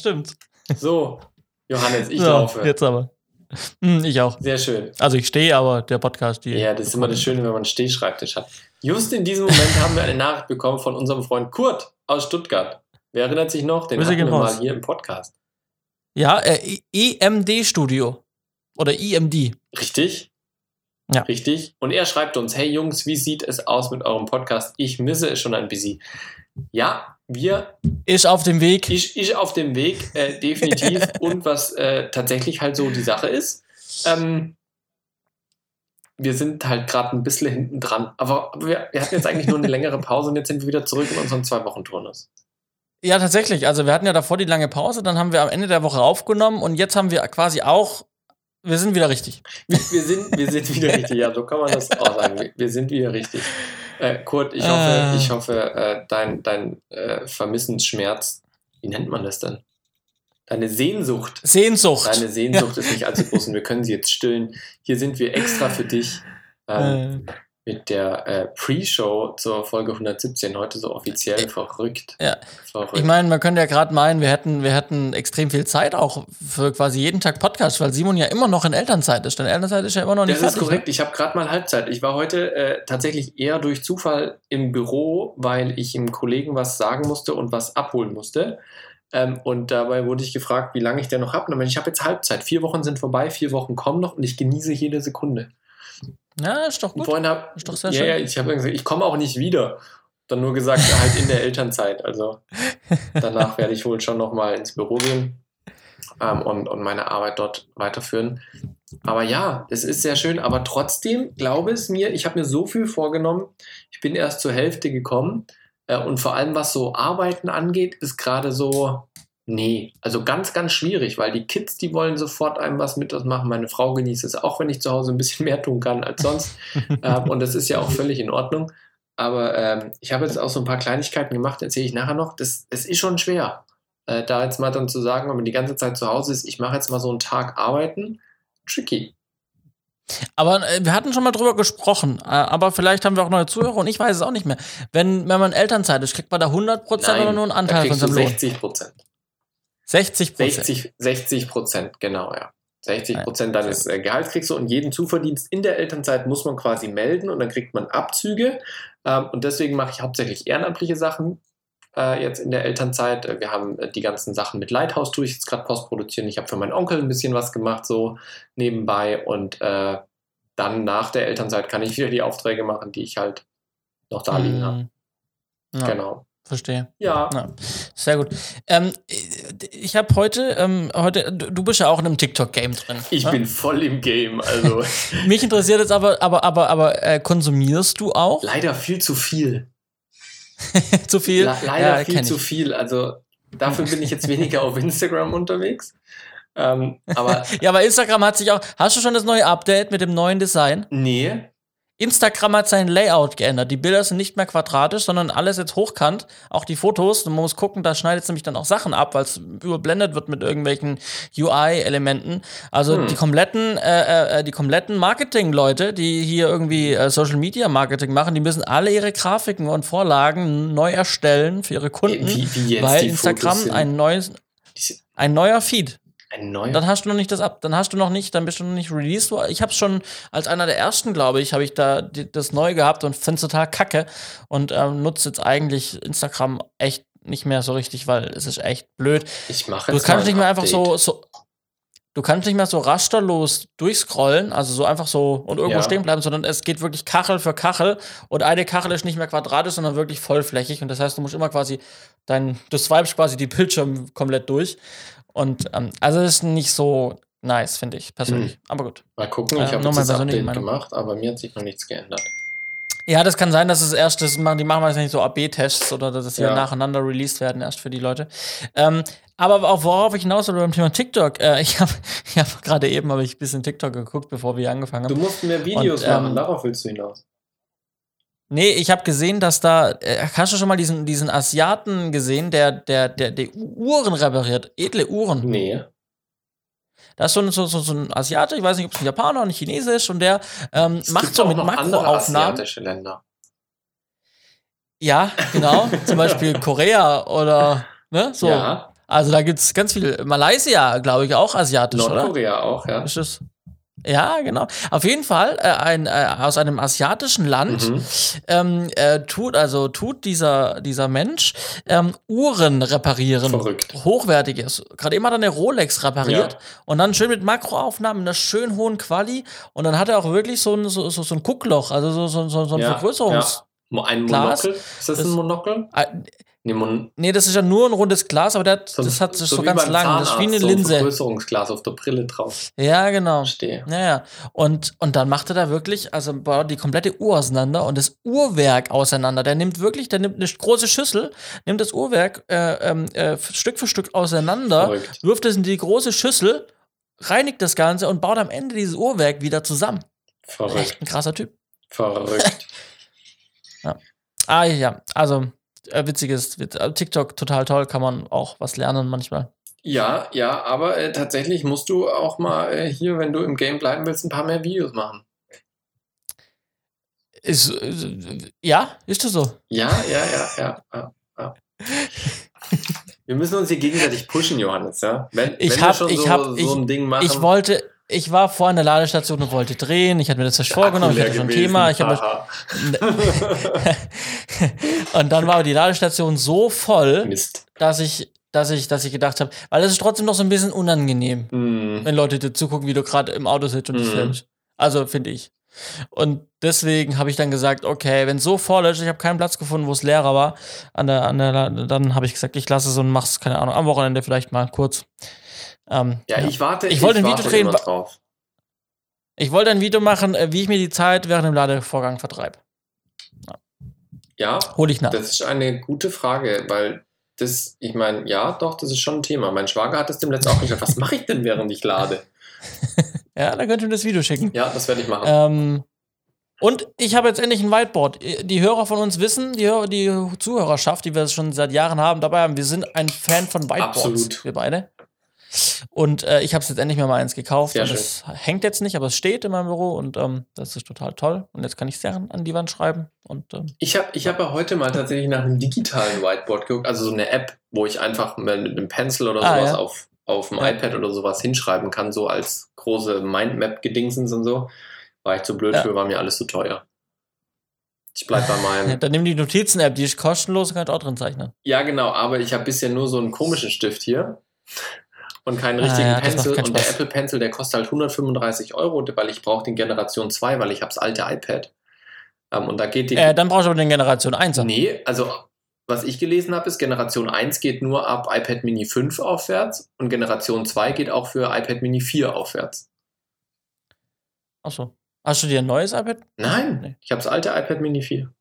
Stimmt. So, Johannes, ich so, laufe. Jetzt aber. Hm, ich auch. Sehr schön. Also ich stehe, aber der Podcast die. Ja, das ist immer das Schöne, wenn man einen Stehschreibtisch hat. Just in diesem Moment haben wir eine Nachricht bekommen von unserem Freund Kurt aus Stuttgart. Wer erinnert sich noch? Den Grüße hatten wir raus. mal hier im Podcast. Ja, äh, EMD Studio. Oder IMD. Richtig? Ja. Richtig. Und er schreibt uns, hey Jungs, wie sieht es aus mit eurem Podcast? Ich misse es schon ein bisschen. Ja, wir, Ist auf dem Weg. ich, ich auf dem Weg, äh, definitiv. Und was äh, tatsächlich halt so die Sache ist, ähm, wir sind halt gerade ein bisschen hinten dran. Aber wir, wir hatten jetzt eigentlich nur eine längere Pause und jetzt sind wir wieder zurück in unserem Zwei-Wochen-Turnus. Ja, tatsächlich. Also wir hatten ja davor die lange Pause, dann haben wir am Ende der Woche aufgenommen und jetzt haben wir quasi auch, wir sind wieder richtig. Wir, wir, sind, wir sind wieder richtig, ja, so kann man das auch sagen. Wir, wir sind wieder richtig. Äh, Kurt, ich hoffe, Äh. ich hoffe äh, dein, dein äh, Vermissensschmerz, wie nennt man das denn? Deine Sehnsucht. Sehnsucht. Deine Sehnsucht ist nicht allzu groß und wir können sie jetzt stillen. Hier sind wir extra für dich ähm, äh, mit der äh, Pre-Show zur Folge 117 heute so offiziell verrückt. ja. verrückt. Ich meine, man könnte ja gerade meinen, wir hätten, wir hätten extrem viel Zeit auch für quasi jeden Tag Podcast, weil Simon ja immer noch in Elternzeit ist. Denn Elternzeit ist ja immer noch nicht Das ist fertig. korrekt. Ich habe gerade mal Halbzeit. Ich war heute äh, tatsächlich eher durch Zufall im Büro, weil ich einem Kollegen was sagen musste und was abholen musste. Ähm, und dabei wurde ich gefragt, wie lange ich denn noch habe. Und ich habe jetzt Halbzeit. Vier Wochen sind vorbei, vier Wochen kommen noch und ich genieße jede Sekunde. Ja, ist doch gut. vorhin hab, Ist doch sehr ja, schön. ja, ich habe gesagt, ich komme auch nicht wieder. Dann nur gesagt, halt in der Elternzeit. Also danach werde ich wohl schon nochmal ins Büro gehen ähm, und, und meine Arbeit dort weiterführen. Aber ja, es ist sehr schön. Aber trotzdem glaube es mir, ich habe mir so viel vorgenommen. Ich bin erst zur Hälfte gekommen. Äh, und vor allem, was so Arbeiten angeht, ist gerade so, nee, also ganz, ganz schwierig, weil die Kids, die wollen sofort einem was mit das machen. Meine Frau genießt es auch, wenn ich zu Hause ein bisschen mehr tun kann als sonst. ähm, und das ist ja auch völlig in Ordnung. Aber ähm, ich habe jetzt auch so ein paar Kleinigkeiten gemacht, erzähle ich nachher noch. Das, es ist schon schwer, äh, da jetzt mal dann zu sagen, wenn man die ganze Zeit zu Hause ist, ich mache jetzt mal so einen Tag arbeiten. Tricky. Aber äh, wir hatten schon mal drüber gesprochen. Äh, aber vielleicht haben wir auch neue Zuhörer und ich weiß es auch nicht mehr. Wenn, wenn man Elternzeit ist, kriegt man da 100% oder nur einen Anteil von seinem Lohn? 60 Prozent. 60 Prozent. 60, 60 Prozent, genau, ja. 60 Prozent deines äh, Gehalts kriegst du und jeden Zuverdienst in der Elternzeit muss man quasi melden und dann kriegt man Abzüge. Ähm, und deswegen mache ich hauptsächlich ehrenamtliche Sachen äh, jetzt in der Elternzeit. Äh, Wir haben äh, die ganzen Sachen mit Lighthouse tue ich jetzt gerade postproduzieren. Ich habe für meinen Onkel ein bisschen was gemacht, so nebenbei. Und äh, dann nach der Elternzeit kann ich wieder die Aufträge machen, die ich halt noch da liegen habe. Mhm. Ja, Genau. Verstehe. Ja. Ja, sehr gut. Ähm, ich habe heute, ähm, heute, du bist ja auch in einem TikTok-Game drin. Ich ne? bin voll im Game. Also Mich interessiert jetzt aber, aber, aber, aber äh, konsumierst du auch leider viel zu viel. zu viel? Le leider Ja, viel zu viel. Also dafür bin ich jetzt weniger auf Instagram unterwegs. Ähm, aber Ja, aber Instagram hat sich auch. Hast du schon das neue Update mit dem neuen Design? nee, Instagram hat sein Layout geändert. Die Bilder sind nicht mehr quadratisch, sondern alles jetzt hochkant. Auch die Fotos. Und man muss gucken, da schneidet es nämlich dann auch Sachen ab, weil es überblendet wird mit irgendwelchen UI-Elementen. Also Hm. die kompletten, äh, äh, die kompletten Marketing-Leute, die hier irgendwie äh, Social Media Marketing machen, die müssen alle ihre Grafiken und Vorlagen neu erstellen für ihre Kunden, wie, wie weil Instagram ein neues, ein neuer Feed. Ein neuer. Dann hast du noch nicht das ab, dann hast du noch nicht, dann bist du noch nicht released. Ich habe schon als einer der ersten, glaube ich, habe ich da die, das neu gehabt und finde es total kacke und ähm, nutze jetzt eigentlich Instagram echt nicht mehr so richtig, weil es ist echt blöd. ich mache Du kannst nicht mehr einfach so, so du kannst nicht mehr so rasterlos durchscrollen, also so einfach so und irgendwo Ja. stehen bleiben, sondern es geht wirklich Kachel für Kachel und eine Kachel ist nicht mehr quadratisch, sondern wirklich vollflächig und das heißt, du musst immer quasi dein, du swipest quasi die Bildschirm komplett durch und ähm, also ist nicht so nice, finde ich persönlich, Hm. aber gut. Mal gucken, Äh, ich habe jetzt meine das Update gemacht, aber mir hat sich noch nichts geändert. Ja, das kann sein, dass es erst, das machen, die machen nicht so AB-Tests oder dass sie Ja. nacheinander released werden, erst für die Leute. Ähm, aber auch worauf ich hinaus will beim Thema TikTok, äh, ich habe ich hab gerade eben habe ich ein bisschen TikTok geguckt, bevor wir angefangen Du haben. musst mehr Videos Und, ähm, machen, darauf willst du hinaus. Nee, ich habe gesehen, dass da, äh, hast du schon mal diesen, diesen Asiaten gesehen, der, der, der, der Uhren repariert, edle Uhren. Nee. Da ist so ein, so, so, ein Asiate, ich weiß nicht, ob es ein Japaner oder ein Chinesisch, und der ähm, macht so auch mit Makroaufnahmen. asiatische Länder. Ja, genau. Zum Beispiel Korea oder ne, so. Ja. Also da gibt es ganz viel. Malaysia, glaube ich, auch asiatisch, oder? Nordkorea auch, ja. Ist das? Ja, genau. Auf jeden Fall äh, ein, äh, aus einem asiatischen Land Mhm. ähm, äh, tut also tut dieser dieser Mensch ähm, Uhren reparieren, Verrückt. hochwertiges. Gerade eben hat er eine Rolex repariert Ja. und dann schön mit Makroaufnahmen in einer schön hohen Quali und dann hat er auch wirklich so ein so, so, so ein Guckloch, also so so, so, ein Ja, Vergrößerungs. Mo- Ein Glas. Monokel? Ist das, Das- ein Monokel? Ah, Nee, Mon Nee, das ist ja nur ein rundes Glas, aber hat- so, das hat das so wie ganz lang, das ist wie eine Zahnarzt, so ein Linse. Vergrößerungsglas auf der Brille drauf. Ja, genau. Verstehe. Naja, und, und dann macht er da wirklich, also baut die komplette Uhr auseinander und das Uhrwerk auseinander. Der nimmt wirklich, der nimmt eine große Schüssel, nimmt das Uhrwerk äh, ähm, äh, Stück für Stück auseinander, Verrückt. wirft es in die große Schüssel, reinigt das Ganze und baut am Ende dieses Uhrwerk wieder zusammen. Verrückt. Echt ein krasser Typ. Verrückt. Ah ja, also äh, witziges, witz, äh, TikTok total toll, kann man auch was lernen manchmal. Ja, ja, aber äh, tatsächlich musst du auch mal äh, hier, wenn du im Game bleiben willst, ein paar mehr Videos machen. Ist, äh, ja, ist das so? Ja, ja, ja, ja. ja, ja. Wir müssen uns hier gegenseitig pushen, Johannes, ja? Wenn, Ich wenn hab- wir schon ich so, hab- so ich- ein Ding machen. Ich wollte, ich war vor einer Ladestation und wollte drehen. Ich hatte mir das fest vorgenommen. Ich hatte schon ein Thema. Ich und dann war die Ladestation so voll, Mist. dass ich, dass ich, dass ich gedacht habe, weil es ist trotzdem noch so ein bisschen unangenehm, Hm. wenn Leute dir zugucken, wie du gerade im Auto sitzt und dich Mhm. filmst. Also finde ich. Und deswegen habe ich dann gesagt, okay, wenn so voll ist, ich habe keinen Platz gefunden, wo es leerer war, an der, an der, dann habe ich gesagt, ich lasse es und mach's, keine Ahnung, am Wochenende vielleicht mal kurz. Ähm, Ja, ich warte. Ich wollte ein Video drehen, drauf. Ich wollte ein Video machen, äh, wie ich mir die Zeit während dem Ladevorgang vertreibe. Ja, Hol ich nach. das ist eine gute Frage, weil das, ich meine, ja, doch, das ist schon ein Thema. Mein Schwager hat es dem letzten auch gesagt. Was mache ich denn, während ich lade? Ja, dann könnt ihr mir das Video schicken. Ja, das werde ich machen. Ähm, und ich habe jetzt endlich ein Whiteboard. Die Hörer von uns wissen, die, Hörer, die Zuhörerschaft, die wir schon seit Jahren haben, dabei haben, wir sind ein Fan von Whiteboards. Absolut. Wir beide. Und äh, ich habe es jetzt endlich mal eins gekauft. Sehr und es hängt jetzt nicht, aber es steht in meinem Büro und ähm, das ist total toll. Und jetzt kann ich Sachen an die Wand schreiben. Und ähm, Ich habe ich hab ja heute mal tatsächlich nach einem digitalen Whiteboard geguckt, also so eine App, wo ich einfach mit, einem Pencil oder Ah, sowas ja. auf, auf dem Ja. iPad oder sowas hinschreiben kann, so als große Mindmap-Gedingsens und so. War ich zu blöd Ja. für, war mir alles zu teuer. Ich bleib bei meinem. dann nimm die Notizen-App, die ist kostenlos kannst auch drin zeichnen. Ja, genau, aber ich habe bisher nur so einen komischen Stift hier und keinen Ah, richtigen ja, das macht Pencil. keinen Und der. Apple Pencil, der kostet halt 135 Euro, weil ich brauche den Generation 2, weil ich habe das alte iPad. Ähm, und da geht die. Äh, dann brauchst du aber den Generation 1. nee, also was ich gelesen habe, ist, Generation 1 geht nur ab iPad Mini 5 aufwärts und Generation 2 geht auch für iPad Mini 4 aufwärts. Achso. Hast du dir ein neues iPad? Nein, Nee. ich habe das alte iPad Mini 4.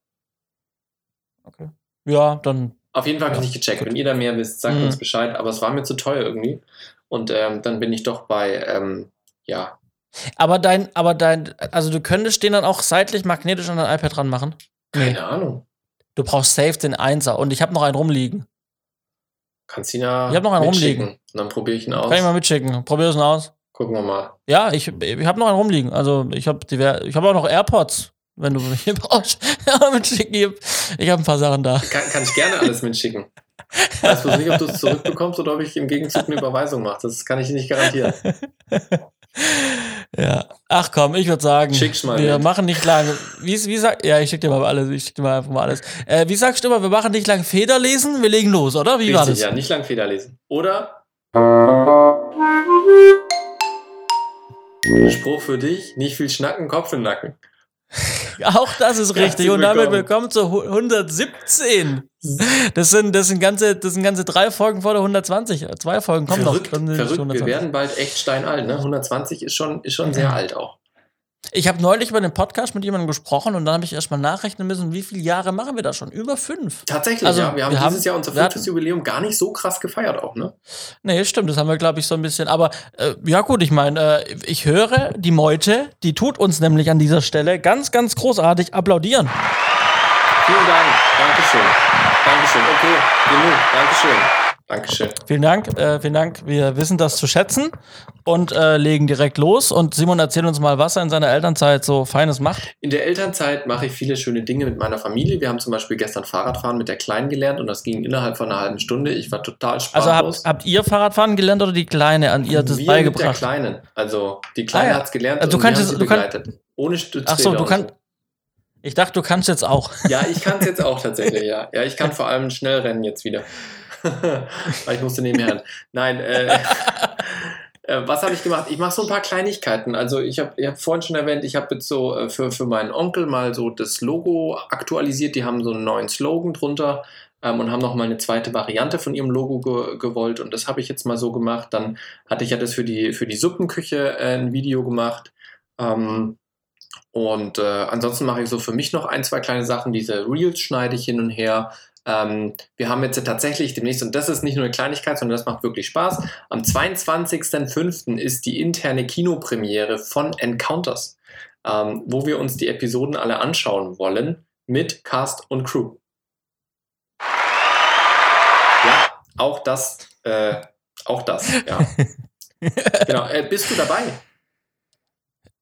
Okay. Ja, dann. Auf jeden Fall habe ich Ja, nicht gecheckt. gut. Wenn ihr da mehr wisst, sagt Mhm. uns Bescheid. Aber es war mir zu teuer irgendwie. Und ähm, dann bin ich doch bei, ähm, ja, Aber dein, aber dein, also du könntest den dann auch seitlich magnetisch an dein iPad dran machen. keine Ahnung. Du brauchst safe den Einser und ich habe noch einen rumliegen. Kannst ihn ja Ich hab noch einen rumliegen. Und dann probiere ich ihn aus. Kann ich mal mitschicken. Probier es mal aus. Gucken wir mal. Ja, ich, ich habe noch einen rumliegen. Also ich habe ich hab auch noch AirPods, wenn du welche brauchst. Mitschicken. Ich habe ein paar Sachen da. Kann, kann ich gerne alles mitschicken. Ich weiß bloß nicht, ob du es zurückbekommst oder ob ich im Gegenzug eine Überweisung mache. Das kann ich nicht garantieren. Ja. Ach komm, ich würde sagen, wir mit. machen nicht lange. Wie, wie sag, ja, ich schick dir mal alles. Ich schick dir mal einfach mal alles. Äh, wie sagst du immer, wir machen nicht lang Feder lesen, wir legen los, oder? Wie war Richtig, das? ja, nicht lang Feder lesen. Oder Spruch für dich, nicht viel schnacken, Kopf im Nacken. Auch das ist richtig. Herzlich Und damit willkommen. willkommen zu hu- 117. Das sind, das sind ganze, das sind ganze drei Folgen vor der 120. Zwei Folgen kommen verrückt, noch. Verrückt. Wir 120. werden bald echt steinalt. Ne? 120 ist schon, ist schon sehr alt auch. Ich habe neulich über den Podcast mit jemandem gesprochen und dann habe ich erstmal nachrechnen müssen, wie viele Jahre machen wir da schon? Über fünf. Tatsächlich, Also, ja. Wir haben wir dieses haben- Jahr unser fünftes Jubiläum gar nicht so krass gefeiert auch, ne? Nee, stimmt, das haben wir, glaube ich, so ein bisschen. Aber äh, ja, gut, ich meine, äh, ich höre die Meute, die tut uns nämlich an dieser Stelle ganz, ganz großartig applaudieren. Vielen Dank. Dankeschön. Dankeschön. Okay, genug. Dankeschön. Dankeschön. Vielen Dank, äh, vielen Dank. Wir wissen das zu schätzen und äh, legen direkt los. Und Simon erzählt uns mal, was er in seiner Elternzeit so Feines macht. In der Elternzeit mache ich viele schöne Dinge mit meiner Familie. Wir haben zum Beispiel gestern Fahrradfahren mit der Kleinen gelernt und das ging innerhalb von einer halben Stunde. Ich war total sprachlos. Also habt, habt ihr Fahrradfahren gelernt oder die Kleine an ihr das Wir beigebracht? mit der Kleinen. Also die Kleine Ah, ja. hat es gelernt Also du und wir kannst sie du kann- begleitet. Ohne Stützräder. Ach so, du kannst. Ich dachte, du kannst jetzt auch. Ja, ich kann es jetzt auch tatsächlich, ja. Ja, ich kann vor allem schnell rennen jetzt wieder. Weil ich musste nebenher. Nein, äh, äh, was habe ich gemacht? Ich mache so ein paar Kleinigkeiten. Also ich habe ich hab vorhin schon erwähnt, ich habe jetzt so äh, für, für meinen Onkel mal so das Logo aktualisiert. Die haben so einen neuen Slogan drunter ähm, und haben noch mal eine zweite Variante von ihrem Logo ge gewollt. Und das habe ich jetzt mal so gemacht. Dann hatte ich ja das für die, für die Suppenküche äh, ein Video gemacht. Ähm, und äh, ansonsten mache ich so für mich noch ein, zwei kleine Sachen. Diese Reels schneide ich hin und her. Ähm, wir haben jetzt tatsächlich demnächst, und das ist nicht nur eine Kleinigkeit, sondern das macht wirklich Spaß. Am 22.05. ist die interne Kinopremiere von Encounters, ähm, wo wir uns die Episoden alle anschauen wollen mit Cast und Crew. Ja, auch das, äh, auch das, ja. genau. Äh, bist du dabei?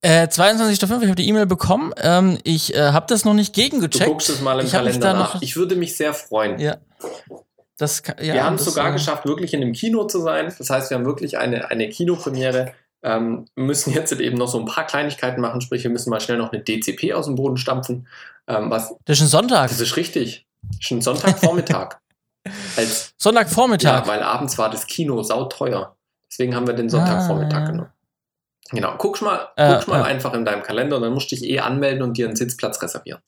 Äh, 22.05. Ich habe die E-Mail bekommen. Ähm, ich äh, habe das noch nicht Du gegengecheckt. guckst es mal im Ich Kalender nach. Ich würde mich sehr freuen. Ja. Das, ja, wir haben es das, sogar äh, geschafft, wirklich in einem Kino zu sein. Das heißt, wir haben wirklich eine, eine Kinopremiere. Ähm, müssen jetzt eben noch so ein paar Kleinigkeiten machen, sprich, wir müssen mal schnell noch eine DCP aus dem Boden stampfen. Ähm, was, Das ist ein Sonntag. das ist richtig. Schon Sonntagvormittag. Als, Sonntagvormittag. ja, weil abends war das Kino sauteuer. Deswegen haben wir den Sonntagvormittag Ah, genommen. Genau, guck's mal, Äh, mal ja. einfach in deinem Kalender und dann musst du dich eh anmelden und dir einen Sitzplatz reservieren.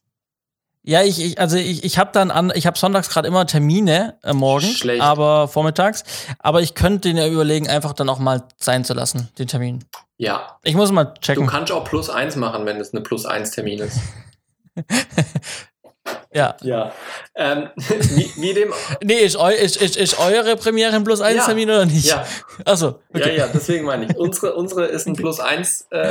Ja, ich, ich also ich, ich habe dann an, ich habe sonntags gerade immer Termine äh, morgens, Schlecht. aber vormittags. Aber ich könnte den ja überlegen, einfach dann auch mal sein zu lassen, den Termin. Ja, Ich muss mal du checken. kannst auch plus eins machen, wenn es eine plus eins Termin ist. Ja. Ja. Ähm, wie, wie dem. Nee, ist, eu, ist, ist, ist eure Premiere ein Plus 1 Ja. Termin oder nicht? Ja, Achso, okay. ja, ja, deswegen meine ich. Unsere, unsere ist ein Plus 1 äh,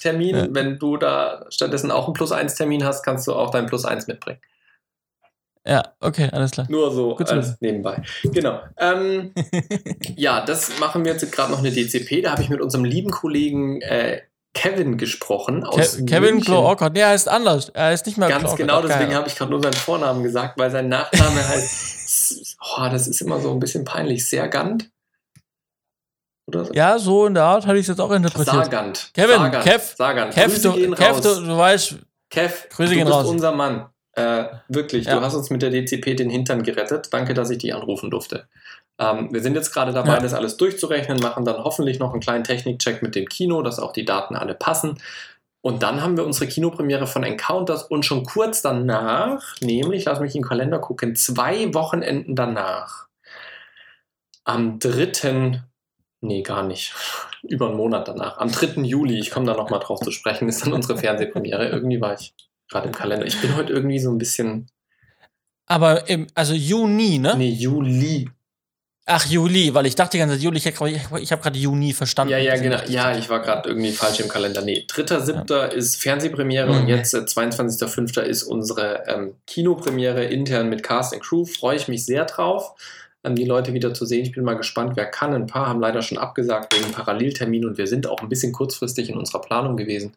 Termin. Ja. Wenn du da stattdessen auch einen Plus 1 Termin hast, kannst du auch dein Plus 1 mitbringen. Ja, okay, alles klar. Nur so Gut als nebenbei. Genau. Ähm, ja, das machen wir jetzt gerade noch eine DCP. Da habe ich mit unserem lieben Kollegen äh, Kevin gesprochen. Aus Ke Kevin München. Klo Orkott. Nee, er heißt anders. Er heißt nicht mehr Ganz Klo genau, deswegen habe ich gerade nur seinen Vornamen gesagt, weil sein Nachname heißt. Oh, das ist immer so ein bisschen peinlich. Sergant? Oder so? Ja, so in der Art hatte ich es jetzt auch interpretiert. Sargant. Kevin, Sargant. Kev, Sargant. Kev, Grüße du, gehen Kev du, du weißt, Kev, Grüße du bist raus. unser Mann. Äh, wirklich, Ja. du hast uns mit der DCP den Hintern gerettet. Danke, dass ich dich anrufen durfte. Ähm, wir sind jetzt gerade dabei, Ja. das alles durchzurechnen, machen dann hoffentlich noch einen kleinen Technikcheck mit dem Kino, dass auch die Daten alle passen. Und dann haben wir unsere Kinopremiere von Encounters und schon kurz danach, nämlich, lass mich in den Kalender gucken, zwei Wochenenden danach, am 3. Nee, gar nicht. Über einen Monat danach. Am 3. Juli, ich komme da nochmal drauf zu sprechen, ist dann unsere Fernsehpremiere. Irgendwie war ich gerade im Kalender. Ich bin heute irgendwie so ein bisschen. aber im, also Juni, ne? Nee, Juli. Ach, Juli, weil ich dachte die ganze Zeit Juli, ich, ich, habe gerade Juni verstanden. Ja, ja, genau. Ja, ich war gerade irgendwie falsch im Kalender. Nee, 3.7. ist Fernsehpremiere und Mhm. jetzt äh, 22.5. ist unsere ähm, Kinopremiere intern mit Cast and Crew. Freue ich mich sehr drauf, ähm, die Leute wieder zu sehen. Ich bin mal gespannt, wer kann. Ein paar haben leider schon abgesagt wegen Paralleltermin und wir sind auch ein bisschen kurzfristig in unserer Planung gewesen.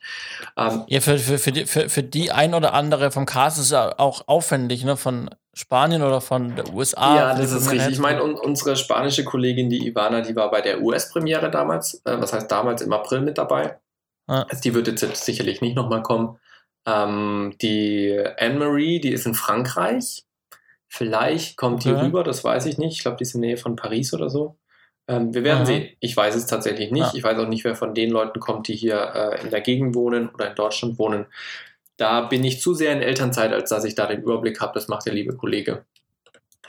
Ähm, Ja, für, für, für, die, für, für die ein oder andere vom Cast ist es ja auch aufwendig, ne? Von Spanien oder von der USA. ja, die das ist richtig. Ich meine, un unsere spanische Kollegin, die Ivana, die war bei der US-Premiere damals, äh, was heißt damals im April mit dabei. Ja. Also die wird jetzt sicherlich nicht nochmal kommen. Ähm, die Anne-Marie, die ist in Frankreich. Vielleicht kommt die Okay. rüber, das weiß ich nicht. Ich glaube, die ist in der Nähe von Paris oder so. Ähm, wir werden Aha. sehen. Ich weiß es tatsächlich nicht. Ja. Ich weiß auch nicht, wer von den Leuten kommt, die hier äh, in der Gegend wohnen oder in Deutschland wohnen. Da bin ich zu sehr in Elternzeit, als dass ich da den Überblick habe. Das macht der liebe Kollege.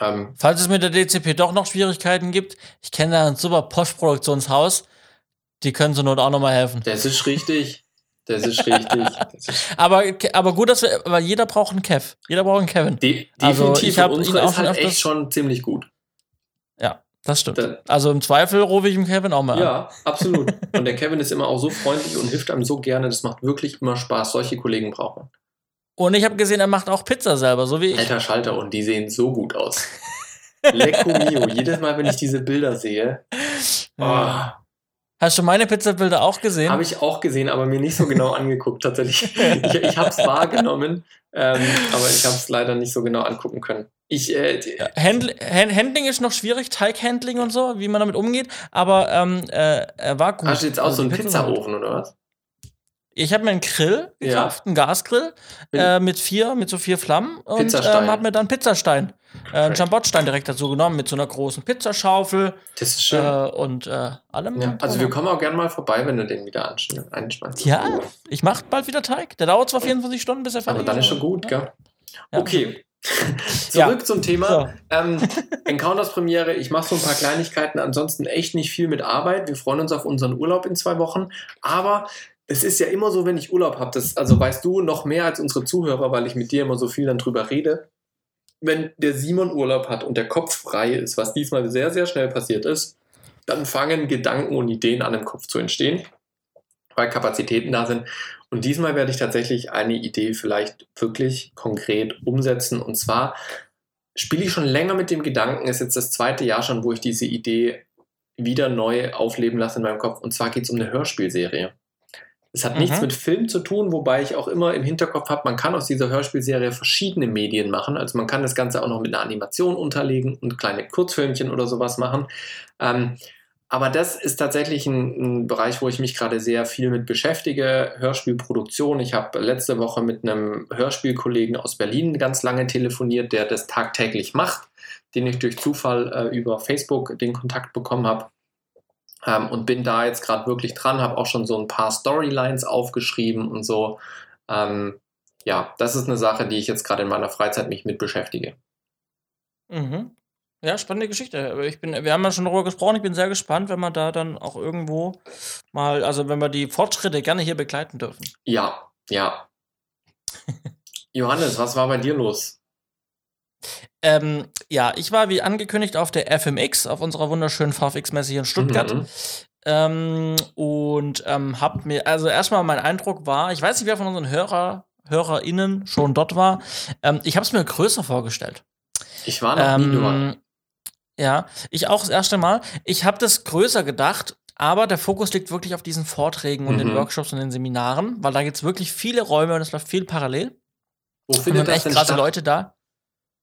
Ähm, Falls es mit der DCP doch noch Schwierigkeiten gibt, ich kenne da ein super Postproduktionshaus. Die können zur Not auch nochmal helfen. das ist richtig. Das ist richtig. Das ist Aber, aber gut, dass wir, weil jeder braucht einen Kev. Jeder braucht einen Kevin. de Also, definitiv. ich hab Und ihn auch ist halt echt schon ziemlich gut. Ja, das stimmt. Da- Also im Zweifel rufe ich dem Kevin auch mal an. Ja, absolut. Und der Kevin ist immer auch so freundlich und hilft einem so gerne. Das macht wirklich immer Spaß. Solche Kollegen braucht man. Und ich habe gesehen, er macht auch Pizza selber, so wie ich. Alter Schalter und die sehen so gut aus. Lecco mio. Jedes Mal, wenn ich diese Bilder sehe. Oh, Hast du meine Pizzabilder auch gesehen? habe ich auch gesehen, aber mir nicht so genau angeguckt, tatsächlich. Ich, ich habe es wahrgenommen, ähm, aber ich habe es leider nicht so genau angucken können. Ich, äh, die- Handl Hand Handling ist noch schwierig, Teighandling und so, wie man damit umgeht, aber ähm, äh, er war gut. hast du jetzt auch Also so einen. Pizzaofen oder was? Ich habe mir einen Grill Ja. gekauft, einen Gasgrill Mit- äh, mit vier, mit so vier Flammen und ähm, habe mir dann Pizzastein, äh, einen Crazy. Jambottstein direkt dazu genommen mit so einer großen Pizzaschaufel Das ist äh, schön. und äh, allem. ja, also wir kommen auch gerne mal vorbei, wenn du den wieder einschmeißt. Ja, ich mache bald wieder Teig. Der dauert zwar 24 Stunden, bis er fertig Aber dann ist schon gut, ja. gell? Ja. Okay. Ja. Zurück zum Thema. So. Ähm, Encounters Premiere, ich mache so ein paar Kleinigkeiten, ansonsten echt nicht viel mit Arbeit. Wir freuen uns auf unseren Urlaub in zwei Wochen. Aber es ist ja immer so, wenn ich Urlaub habe, das, also weißt du noch mehr als unsere Zuhörer, weil ich mit dir immer so viel dann drüber rede. Wenn der Simon Urlaub hat und der Kopf frei ist, was diesmal sehr, sehr schnell passiert ist, dann fangen Gedanken und Ideen an im Kopf zu entstehen, weil Kapazitäten da sind. Und diesmal werde ich tatsächlich eine Idee vielleicht wirklich konkret umsetzen. Und zwar spiele ich schon länger mit dem Gedanken, ist jetzt das zweite Jahr schon, wo ich diese Idee wieder neu aufleben lasse in meinem Kopf. Und zwar geht es um eine Hörspielserie. Es hat Mhm. nichts mit Film zu tun, wobei ich auch immer im Hinterkopf habe, man kann aus dieser Hörspielserie verschiedene Medien machen. Also man kann das Ganze auch noch mit einer Animation unterlegen und kleine Kurzfilmchen oder sowas machen. Ähm, aber das ist tatsächlich ein, ein Bereich, wo ich mich gerade sehr viel mit beschäftige. Hörspielproduktion. Ich habe letzte Woche mit einem Hörspielkollegen aus Berlin ganz lange telefoniert, der das tagtäglich macht, den ich durch Zufall äh, über Facebook den Kontakt bekommen habe. Ähm, und bin da jetzt gerade wirklich dran, habe auch schon so ein paar Storylines aufgeschrieben und so. Ähm, ja, das ist eine Sache, die ich jetzt gerade in meiner Freizeit mich mit beschäftige. Mhm. Ja, spannende Geschichte. Ich bin, wir haben ja schon darüber gesprochen. Ich bin sehr gespannt, wenn wir da dann auch irgendwo mal, also wenn wir die Fortschritte gerne hier begleiten dürfen. Ja, ja. Johannes, was war bei dir los? Ähm, ja, ich war wie angekündigt auf der FMX, auf unserer wunderschönen VFX-Messe hier in Stuttgart. Mhm. Ähm, und ähm, hab mir, also erstmal mein Eindruck war, ich weiß nicht, wer von unseren Hörer, HörerInnen schon dort war. Ähm, ich habe es mir größer vorgestellt. Ich war noch nie dort. Ja, ich auch das erste Mal. Ich habe das größer gedacht, aber der Fokus liegt wirklich auf diesen Vorträgen und den Mhm. Workshops und den Seminaren, weil da gibt es wirklich viele Räume und es läuft viel parallel. Wo Und findet das echt denn krasse statt? Leute da.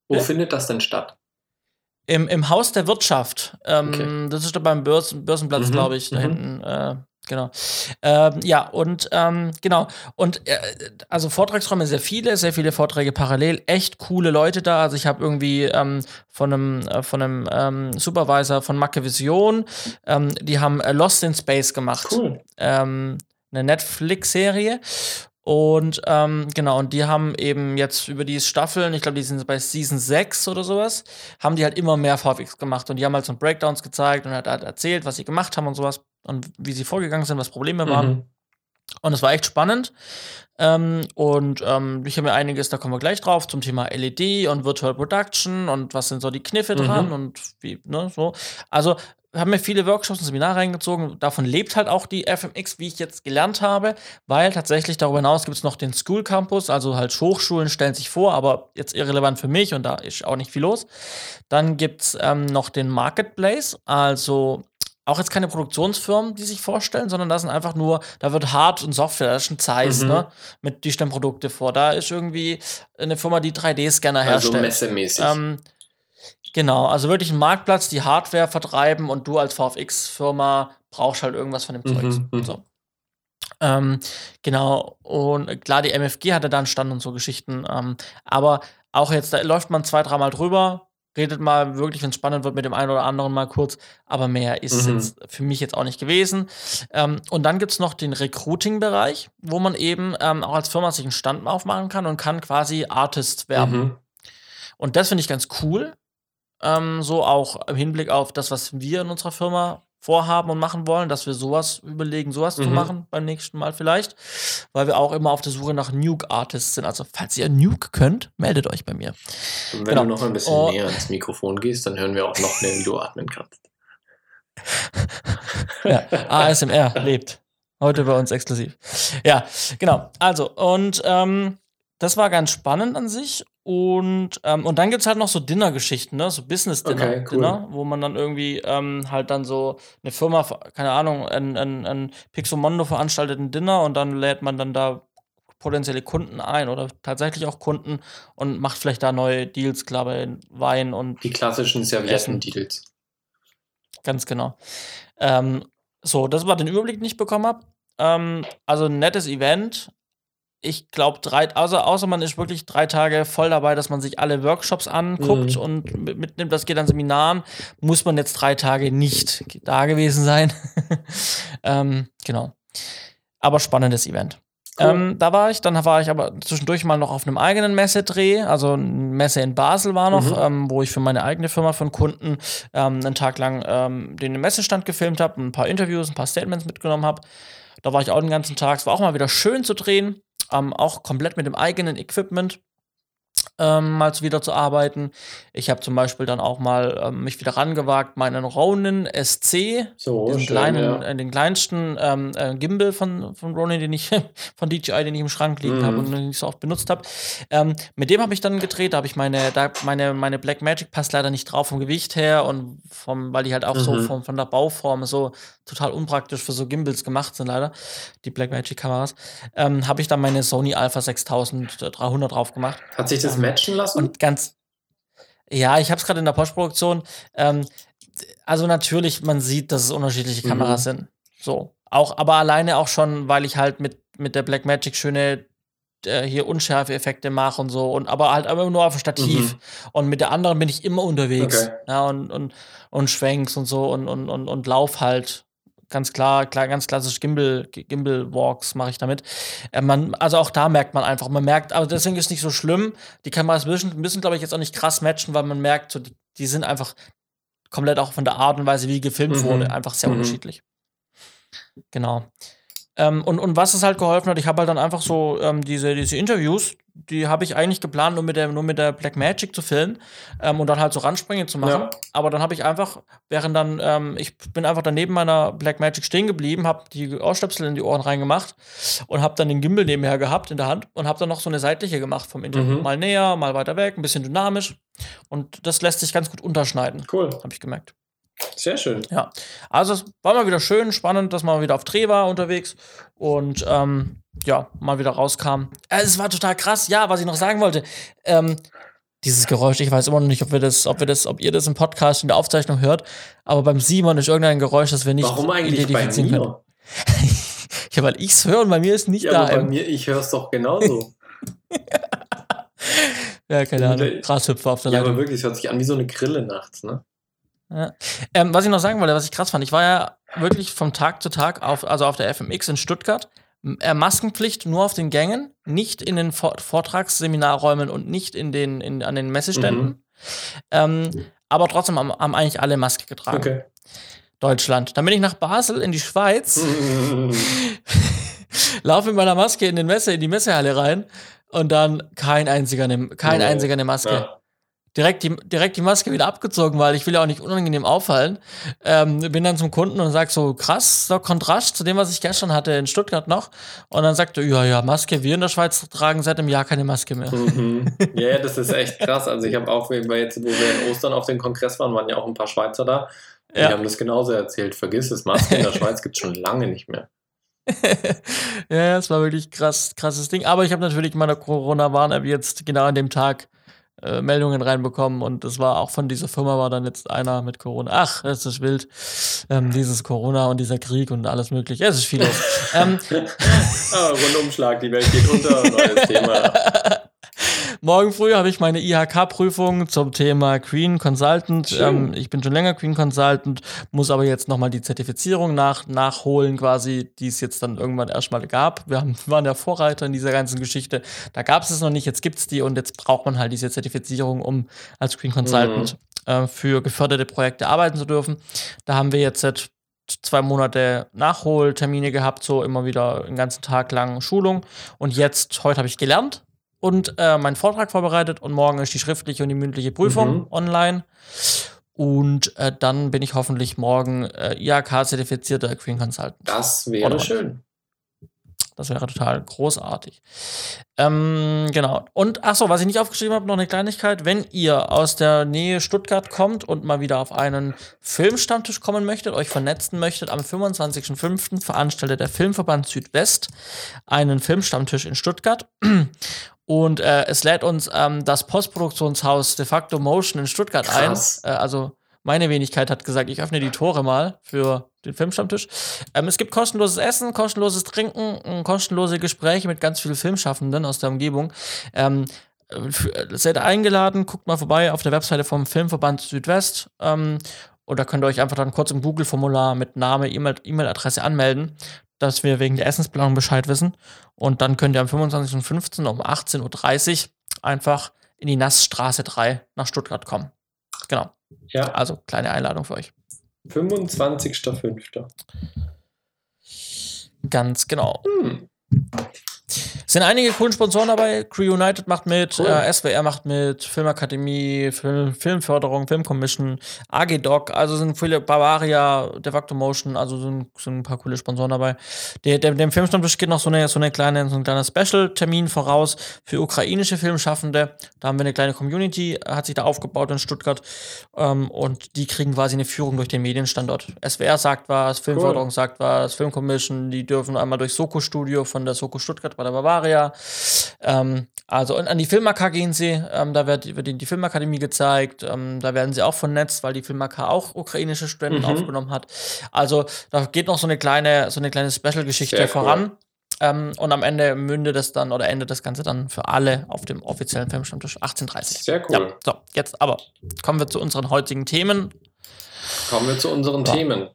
Wo Ja? findet das denn statt? Im, Im Haus der Wirtschaft. Ähm, Okay. Das ist da beim Börsen, Börsenplatz, Mhm, glaube ich, da mhm. hinten. Äh, genau. Ähm, ja, und ähm, genau. Und äh, also Vortragsräume sehr viele, sehr viele Vorträge parallel, echt coole Leute da. Also ich habe irgendwie ähm, von einem, äh, von einem ähm, Supervisor von Macke Vision, ähm, die haben äh, Lost in Space gemacht Cool. ähm, eine Netflix-Serie. Und ähm, genau, und die haben eben jetzt über die Staffeln, ich glaube, die sind bei Season 6 oder sowas, haben die halt immer mehr VFX gemacht und die haben halt so Breakdowns gezeigt und hat, hat erzählt, was sie gemacht haben und sowas und wie sie vorgegangen sind, was Probleme waren. Mhm. Und es war echt spannend. Ähm, und ähm, ich habe mir einiges, da kommen wir gleich drauf, zum Thema LED und Virtual Production und was sind so die Kniffe Mhm. dran und wie, ne, so. Also haben mir viele Workshops und Seminare reingezogen. Davon lebt halt auch die FMX, wie ich jetzt gelernt habe, weil tatsächlich darüber hinaus gibt es noch den School Campus, also halt Hochschulen stellen sich vor, aber jetzt irrelevant für mich und da ist auch nicht viel los. Dann gibt es ähm, noch den Marketplace, also auch jetzt keine Produktionsfirmen, die sich vorstellen, sondern das sind einfach nur, da wird Hard- und Software, das ist ein Zeiss, Mhm. ne? Mit, die stellen Produkte vor. Da ist irgendwie eine Firma, die 3D-Scanner Also herstellt. messemäßig. Ähm, genau, also wirklich ein Marktplatz, die Hardware vertreiben und du als VFX-Firma brauchst halt irgendwas von dem Mhm, Zeugs. mhm. So. Ähm, genau, und klar, die MFG hatte da einen Stand und so Geschichten, ähm, aber auch jetzt, da läuft man zwei, dreimal drüber, redet mal wirklich, wenn es spannend wird, mit dem einen oder anderen mal kurz, aber mehr ist Mhm. jetzt für mich jetzt auch nicht gewesen. Ähm, und dann gibt es noch den Recruiting-Bereich, wo man eben ähm, auch als Firma sich einen Stand aufmachen kann und kann quasi Artist werben. Mhm. Und das finde ich ganz cool. Ähm, so auch im Hinblick auf das, was wir in unserer Firma vorhaben und machen wollen, dass wir sowas überlegen, sowas zu Mhm. machen beim nächsten Mal vielleicht, weil wir auch immer auf der Suche nach Nuke-Artists sind. Also, falls ihr Nuke könnt, meldet euch bei mir. Und wenn Genau. du noch ein bisschen Oh. näher ans Mikrofon gehst, dann hören wir auch noch mehr, wie du atmen kannst. Ja, ASMR lebt. Heute bei uns exklusiv. Ja, genau. Also, und ähm, das war ganz spannend an sich. Und, ähm, und dann gibt es halt noch so Dinner-Geschichten, ne? so Business-Dinner, Okay, cool. Dinner, wo man dann irgendwie ähm, halt dann so eine Firma, keine Ahnung, ein, ein, ein Pixomondo veranstaltet ein Dinner und dann lädt man dann da potenzielle Kunden ein oder tatsächlich auch Kunden und macht vielleicht da neue Deals, glaube ich, Wein und Die klassischen Servietten-Deals. Ganz genau. Ähm, so, das war den Überblick, den ich bekommen habe. Ähm, also ein nettes Event. Ich glaube, drei, also außer man ist wirklich drei Tage voll dabei, dass man sich alle Workshops anguckt Mhm. und mit- mitnimmt, das geht an Seminaren, muss man jetzt drei Tage nicht da gewesen sein. ähm, genau. Aber spannendes Event. Cool. Ähm, da war ich, dann war ich aber zwischendurch mal noch auf einem eigenen Messedreh, also eine Messe in Basel war noch, Mhm. ähm, wo ich für meine eigene Firma, für einen Kunden, ähm, einen Tag lang ähm, den Messestand gefilmt habe, ein paar Interviews, ein paar Statements mitgenommen habe. Da war ich auch den ganzen Tag. Es war auch mal wieder schön zu drehen, ähm, auch komplett mit dem eigenen Equipment. Ähm, mal zu- wieder zu arbeiten. Ich habe zum Beispiel dann auch mal ähm, mich wieder rangewagt, meinen Ronin SC, So, diesen schön, kleinen, ja. äh, den kleinsten ähm, äh, Gimbal von, von Ronin, den ich von DJI, den ich im Schrank liegen Mhm. habe und den ich so oft benutzt habe. Ähm, mit dem habe ich dann gedreht, da habe ich meine, da meine, meine Black Magic passt leider nicht drauf vom Gewicht her und vom, weil die halt auch so Mhm. vom, von der Bauform so total unpraktisch für so Gimbals gemacht sind, leider, die Black Magic Kameras, ähm, habe ich dann meine Sony Alpha 6300 drauf gemacht. Hat sich das Ähm, matchen lassen? Und ganz. Ja, ich habe es gerade in der Postproduktion. Ähm, also natürlich, man sieht, dass es unterschiedliche Mhm. Kameras sind. So. Auch, aber alleine auch schon, weil ich halt mit, mit der Blackmagic schöne äh, hier Unschärfe-Effekte mache und so. Und aber halt immer nur auf dem Stativ. Mhm. Und mit der anderen bin ich immer unterwegs. Okay. Ja, und, und, und schwenks und so und, und, und, und lauf halt. Ganz klar, klar ganz klassisch Gimbal, Gimbal Walks mache ich damit. Äh, man, also auch da merkt man einfach, man merkt, aber deswegen ist es nicht so schlimm. Die Kameras müssen, müssen glaube ich, jetzt auch nicht krass matchen, weil man merkt, so, die, die sind einfach komplett auch von der Art und Weise, wie gefilmt Mhm. wurde, einfach sehr Mhm. unterschiedlich. Genau. Ähm, und, und was es halt geholfen hat, ich habe halt dann einfach so ähm, diese, diese Interviews, die habe ich eigentlich geplant, nur mit der, nur mit der Black Magic zu filmen ähm, und dann halt so Ranspringen zu machen. Ja. Aber dann habe ich einfach, während dann, ähm, ich bin einfach daneben meiner Black Magic stehen geblieben, habe die Ohrstöpsel in die Ohren reingemacht und habe dann den Gimbal nebenher gehabt in der Hand und habe dann noch so eine seitliche gemacht vom Interview. Mhm. Mal näher, mal weiter weg, ein bisschen dynamisch. Und das lässt sich ganz gut unterschneiden, Cool. habe ich gemerkt. Sehr schön. Ja, also es war mal wieder schön, spannend, dass man wieder auf Dreh war unterwegs und ähm, ja, mal wieder rauskam. Äh, es war total krass. Ja, was ich noch sagen wollte, ähm, dieses Geräusch, ich weiß immer noch nicht, ob wir das, ob wir das, ob ihr das im Podcast in der Aufzeichnung hört, aber beim Simon ist irgendein Geräusch, das wir nicht Warum eigentlich bei identifizieren können. mir? Ja, weil ich's höre und bei mir ist nicht Ja, da. aber bei mir, ich höre es doch genauso. ja, keine Ahnung. Ja, Grashüpfer auf der ja, aber Leitung. wirklich, es hört sich an wie so eine Grille nachts, ne? Ähm, was ich noch sagen wollte, was ich krass fand, ich war ja wirklich vom Tag zu Tag auf, also auf der FMX in Stuttgart. Äh, Maskenpflicht nur auf den Gängen, nicht in den Vor Vortragsseminarräumen und nicht in den, in, an den Messeständen. Mhm. Ähm, aber trotzdem haben, haben eigentlich alle Maske getragen. Okay. Deutschland. Dann bin ich nach Basel in die Schweiz, laufe mit meiner Maske in, den Messe, in die Messehalle rein und dann kein einziger, ne, kein einziger eine Maske. Ja. Direkt die, direkt die Maske wieder abgezogen, weil ich will ja auch nicht unangenehm auffallen. Ähm, bin dann zum Kunden und sag so, krass, so Kontrast zu dem, was ich gestern hatte in Stuttgart noch. Und dann sagte, ja, ja, Maske, wir in der Schweiz tragen seit einem Jahr keine Maske mehr. Mhm. Ja, das ist echt krass. Also ich habe auch, weil jetzt, wo wir in Ostern auf dem Kongress waren, waren ja auch ein paar Schweizer da. Die Ja. haben das genauso erzählt. Vergiss es, Maske in der Schweiz gibt es schon lange nicht mehr. ja, ja, es war wirklich krass, krasses Ding. Aber ich habe natürlich in meiner Corona-Warn-App jetzt genau an dem Tag äh, Meldungen reinbekommen und das war auch von dieser Firma war dann jetzt einer mit Corona. Ach, das ist wild. Ähm, dieses Corona und dieser Krieg und alles mögliche. Es ist viel los. ähm, ah, Rundumschlag, die Welt geht unter, neues Thema. Morgen früh habe ich meine IHK-Prüfung zum Thema Green Consultant. Ähm, ich bin schon länger Green Consultant, muss aber jetzt nochmal die Zertifizierung nach, nachholen, quasi, die es jetzt dann irgendwann erstmal gab. Wir haben, waren ja Vorreiter in dieser ganzen Geschichte. Da gab es es noch nicht, jetzt gibt es die und jetzt braucht man halt diese Zertifizierung, um als Green Consultant äh, für geförderte Projekte arbeiten zu dürfen. Da haben wir jetzt seit zwei Monate Nachholtermine gehabt, so immer wieder einen ganzen Tag lang Schulung. Und jetzt, heute habe ich gelernt und äh, meinen Vortrag vorbereitet und morgen ist die schriftliche und die mündliche Prüfung Mhm. online. Und äh, dann bin ich hoffentlich morgen äh, IHK-zertifizierter Green Consultant. Das wäre Oder- schön. Das wäre total großartig. Ähm, genau. Und ach so, was ich nicht aufgeschrieben habe, noch eine Kleinigkeit. Wenn ihr aus der Nähe Stuttgart kommt und mal wieder auf einen Filmstammtisch kommen möchtet, euch vernetzen möchtet, am 25.05. veranstaltet der Filmverband Südwest einen Filmstammtisch in Stuttgart. Und äh, es lädt uns ähm, das Postproduktionshaus De facto Motion in Stuttgart Krass. ein. Äh, also meine Wenigkeit hat gesagt, ich öffne die Tore mal für den Filmstammtisch. Ähm, es gibt kostenloses Essen, kostenloses Trinken, äh, kostenlose Gespräche mit ganz vielen Filmschaffenden aus der Umgebung. Ähm, äh, seid eingeladen, guckt mal vorbei auf der Webseite vom Filmverband Südwest. Ähm, oder könnt ihr euch einfach dann kurz im Google-Formular mit Name, E-Mail- E-Mail-Adresse anmelden, dass wir wegen der Essensplanung Bescheid wissen. Und dann könnt ihr am 25.15. um 18.30 Uhr einfach in die Nassstraße 3 nach Stuttgart kommen. Genau. Ja, Also kleine Einladung für euch. 25.05. Ganz genau. Hm. Es sind einige coolen Sponsoren dabei. Cree United macht mit, Cool. äh, SWR macht mit, Filmakademie, Film, Filmförderung, Filmcommission, AG Doc, also sind viele Bavaria, De facto Motion, also sind, sind ein paar coole Sponsoren dabei. Der, der, dem Filmstammtisch geht noch so eine, so eine kleine, so ein kleiner Special-Termin voraus für ukrainische Filmschaffende. Da haben wir eine kleine Community, hat sich da aufgebaut in Stuttgart. Ähm, und die kriegen quasi eine Führung durch den Medienstandort. SWR sagt was, Filmförderung sagt was, Filmcommission, die dürfen einmal durch Soko Studio von der Soko Stuttgart bei der Bavaria. Ähm, also und an die Filmaker gehen sie, ähm, da wird, wird ihnen die Filmakademie gezeigt, ähm, da werden sie auch vernetzt, weil die Filmaker auch ukrainische Studenten Mhm. aufgenommen hat. Also da geht noch so eine kleine, so eine kleine Special-Geschichte cool. voran. Ähm, und am Ende mündet es dann oder endet das Ganze dann für alle auf dem offiziellen Filmstammtisch 1830. Sehr cool. Ja, so, jetzt aber kommen wir zu unseren heutigen Themen. Kommen wir zu unseren Ja. Themen.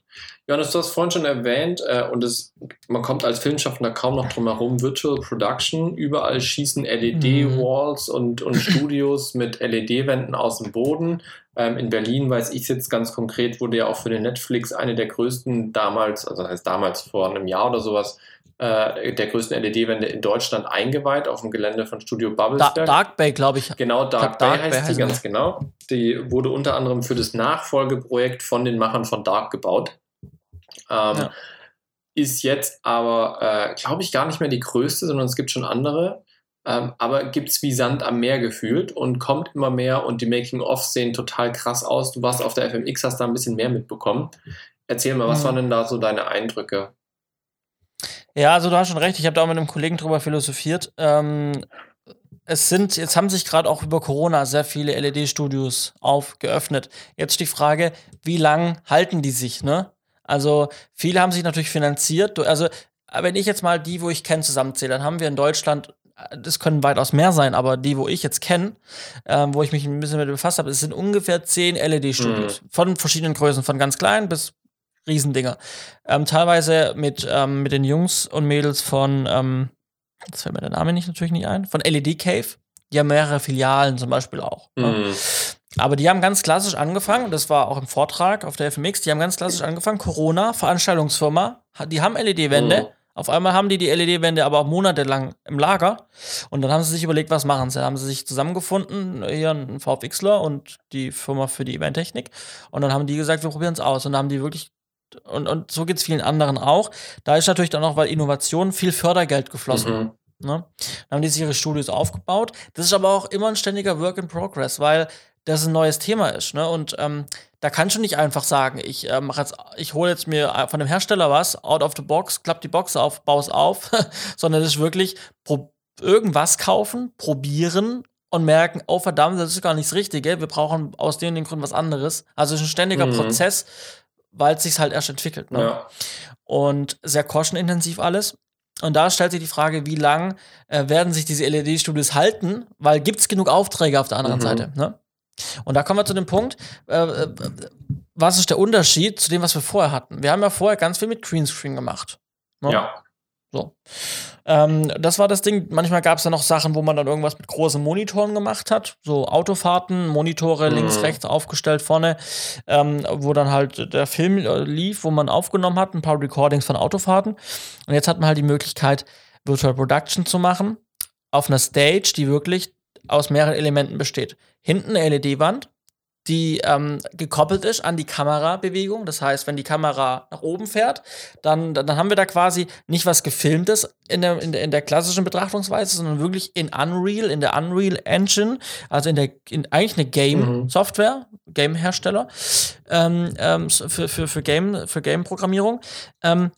Johannes, du hast vorhin schon erwähnt, äh, und es, man kommt als Filmschaffender kaum noch drum herum, Virtual Production, überall schießen LED-Walls und, und Studios mit LED-Wänden aus dem Boden. Ähm, in Berlin, weiß ich jetzt ganz konkret, wurde ja auch für den Netflix eine der größten damals, also das heißt damals vor einem Jahr oder sowas, äh, der größten LED-Wände in Deutschland eingeweiht auf dem Gelände von Studio Da Babelsberg. Dark Bay, glaube ich. Genau, Dark, glaub, Dark Bay Bay heißt die heißt ganz genau. Die wurde unter anderem für das Nachfolgeprojekt von den Machern von Dark gebaut. Ähm, Ja. Ist jetzt aber, äh, glaube ich, gar nicht mehr die größte, sondern es gibt schon andere. Ähm, aber gibt es wie Sand am Meer gefühlt und kommt immer mehr und die Making-ofs sehen total krass aus. Du warst auf der FMX, hast da ein bisschen mehr mitbekommen. Erzähl mal, was Mhm. waren denn da so deine Eindrücke? Ja, also du hast schon recht, ich habe da auch mit einem Kollegen drüber philosophiert. Ähm, es sind, jetzt haben sich gerade auch über Corona sehr viele LED-Studios aufgeöffnet. Jetzt die Frage, wie lang halten die sich, ne? Also, viele haben sich natürlich finanziert. Also, wenn ich jetzt mal die, wo ich kenne, zusammenzähle, dann haben wir in Deutschland, äh, das können weitaus mehr sein, aber die, wo ich jetzt kenne, ähm, wo ich mich ein bisschen mit befasst habe, es sind ungefähr zehn LED-Studios. Von verschiedenen Größen, von ganz klein bis Riesendinger. Ähm, teilweise mit, ähm, mit den Jungs und Mädels von, ähm, jetzt fällt mir der Name nicht natürlich nicht ein, von LED Cave. Die haben mehrere Filialen zum Beispiel auch. Ne? Aber die haben ganz klassisch angefangen, das war auch im Vortrag auf der FMX, die haben ganz klassisch angefangen, Corona, Veranstaltungsfirma, die haben LED-Wände. Mhm. Auf einmal haben die die LED-Wände aber auch monatelang im Lager. Und dann haben sie sich überlegt, was machen sie. Dann haben sie sich zusammengefunden, hier ein VFXler und die Firma für die Eventtechnik. Und dann haben die gesagt, wir probieren es aus. Und dann haben die wirklich, und, und so geht es vielen anderen auch. Da ist natürlich dann auch, weil Innovation viel Fördergeld geflossen. Mhm. Ne? Dann haben die sich ihre Studios aufgebaut. Das ist aber auch immer ein ständiger Work in Progress, weil das ein neues Thema ist. Ne? Und ähm, da kannst du nicht einfach sagen, ich äh, jetzt, ich hole jetzt mir äh, von dem Hersteller was, out of the box, klapp die Box auf, baue auf, sondern das ist wirklich irgendwas kaufen, probieren und merken, oh verdammt, das ist gar nicht das Richtige, wir brauchen aus den, den Gründen was anderes. Also es ist ein ständiger Mhm. Prozess, weil es sich halt erst entwickelt. Ne? Ja. und sehr kostenintensiv alles. Und da stellt sich die Frage, wie lang äh, werden sich diese LED-Studios halten, weil gibt es genug Aufträge auf der anderen Mhm. Seite. Ne? Und da kommen wir zu dem Punkt, äh, äh, was ist der Unterschied zu dem, was wir vorher hatten? Wir haben ja vorher ganz viel mit Greenscreen gemacht. Ne? ja. So. Ähm, das war das Ding. Manchmal gab es ja noch Sachen, wo man dann irgendwas mit großen Monitoren gemacht hat. So Autofahrten, Monitore Mhm. links, rechts aufgestellt vorne, ähm, wo dann halt der Film äh, lief, wo man aufgenommen hat, ein paar Recordings von Autofahrten. Und jetzt hat man halt die Möglichkeit, Virtual Production zu machen auf einer Stage, die wirklich aus mehreren Elementen besteht. Hinten eine LED-Wand, die ähm, gekoppelt ist an die Kamerabewegung. Das heißt, wenn die Kamera nach oben fährt, dann, dann haben wir da quasi nicht was Gefilmtes in der, in der, in der klassischen Betrachtungsweise, sondern wirklich in Unreal, in der Unreal Engine, also in der in eigentlich eine Game-Software, mhm. Game-Hersteller ähm, ähm, für, für, für Game, für Game-Programmierung. Ähm,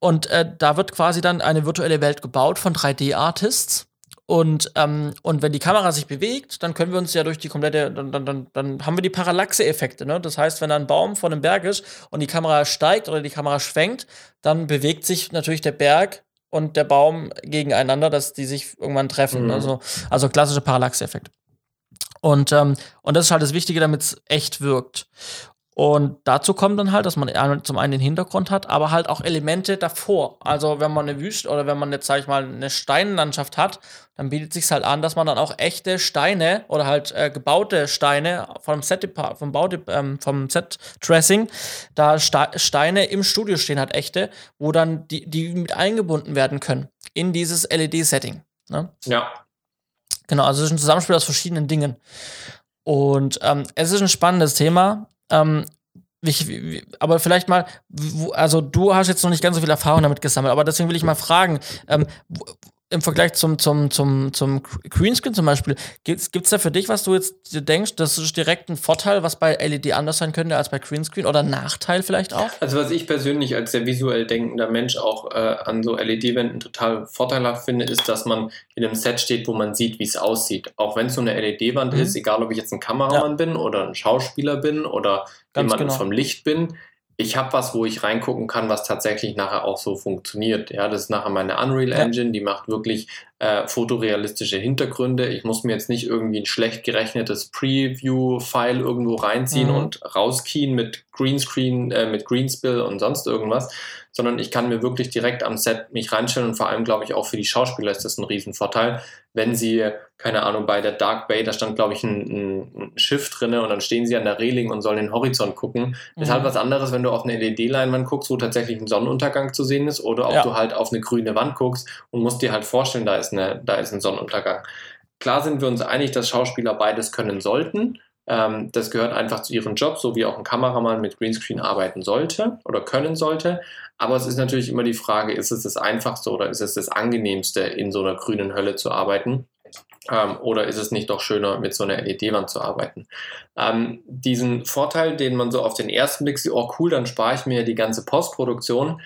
und äh, da wird quasi dann eine virtuelle Welt gebaut von 3D-Artists. Und, ähm, und wenn die Kamera sich bewegt, dann können wir uns ja durch die komplette, dann, dann, dann, dann haben wir die Parallaxe-Effekte. Ne? Das heißt, wenn da ein Baum vor einem Berg ist und die Kamera steigt oder die Kamera schwenkt, dann bewegt sich natürlich der Berg und der Baum gegeneinander, dass die sich irgendwann treffen. Mhm. Also, also klassische Parallaxe-Effekt. Und, ähm, und das ist halt das Wichtige, damit es echt wirkt. Und dazu kommt dann halt, dass man zum einen den Hintergrund hat, aber halt auch Elemente davor. Also wenn man eine Wüste oder wenn man jetzt, sag ich mal, eine Steinlandschaft hat, dann bietet sich halt an, dass man dann auch echte Steine oder halt äh, gebaute Steine vom Set vom Bau ähm, vom Set Dressing, da Ste Steine im Studio stehen halt echte, wo dann die, die mit eingebunden werden können in dieses LED-Setting. Ne? Ja. Genau, also es ist ein Zusammenspiel aus verschiedenen Dingen. Und ähm, es ist ein spannendes Thema. Ähm, ich, aber vielleicht mal, also du hast jetzt noch nicht ganz so viel Erfahrung damit gesammelt, aber deswegen will ich mal fragen, ähm, im Vergleich zum, zum, zum, zum Greenscreen zum Beispiel, gibt es da für dich, was du jetzt denkst, das ist direkt ein Vorteil, was bei LED anders sein könnte als bei Greenscreen oder Nachteil vielleicht auch? Also was ich persönlich als sehr visuell denkender Mensch auch äh, an so LED-Wänden total vorteilhaft finde, ist, dass man in einem Set steht, wo man sieht, wie es aussieht. Auch wenn es so eine LED-Wand mhm. ist, egal ob ich jetzt ein Kameramann ja. bin oder ein Schauspieler bin oder jemand genau. vom Licht bin, ich habe was, wo ich reingucken kann, was tatsächlich nachher auch so funktioniert. Ja, das ist nachher meine Unreal Engine, die macht wirklich äh, fotorealistische Hintergründe. Ich muss mir jetzt nicht irgendwie ein schlecht gerechnetes Preview-File irgendwo reinziehen mhm. und rauskien mit Greenscreen, äh, mit Greenspill und sonst irgendwas, sondern ich kann mir wirklich direkt am Set mich reinstellen und vor allem, glaube ich, auch für die Schauspieler ist das ein Riesenvorteil, wenn sie, keine Ahnung, bei der Dark Bay, da stand, glaube ich, ein, ein, Schiff drin und dann stehen sie an der Reling und sollen den Horizont gucken. Mhm. Ist halt mhm. was anderes, wenn du auf eine LED-Leinwand guckst, wo tatsächlich ein Sonnenuntergang zu sehen ist oder ob ja. du halt auf eine grüne Wand guckst und musst dir halt vorstellen, da ist, eine, da ist ein Sonnenuntergang. Klar sind wir uns einig, dass Schauspieler beides können sollten. Ähm, das gehört einfach zu ihrem Job, so wie auch ein Kameramann mit Greenscreen arbeiten sollte oder können sollte. Aber es ist natürlich immer die Frage, ist es das Einfachste oder ist es das Angenehmste, in so einer grünen Hölle zu arbeiten? Ähm, oder ist es nicht doch schöner, mit so einer LED-Wand zu arbeiten? Ähm, diesen Vorteil, den man so auf den ersten Blick sieht, oh cool, dann spare ich mir die ganze Postproduktion.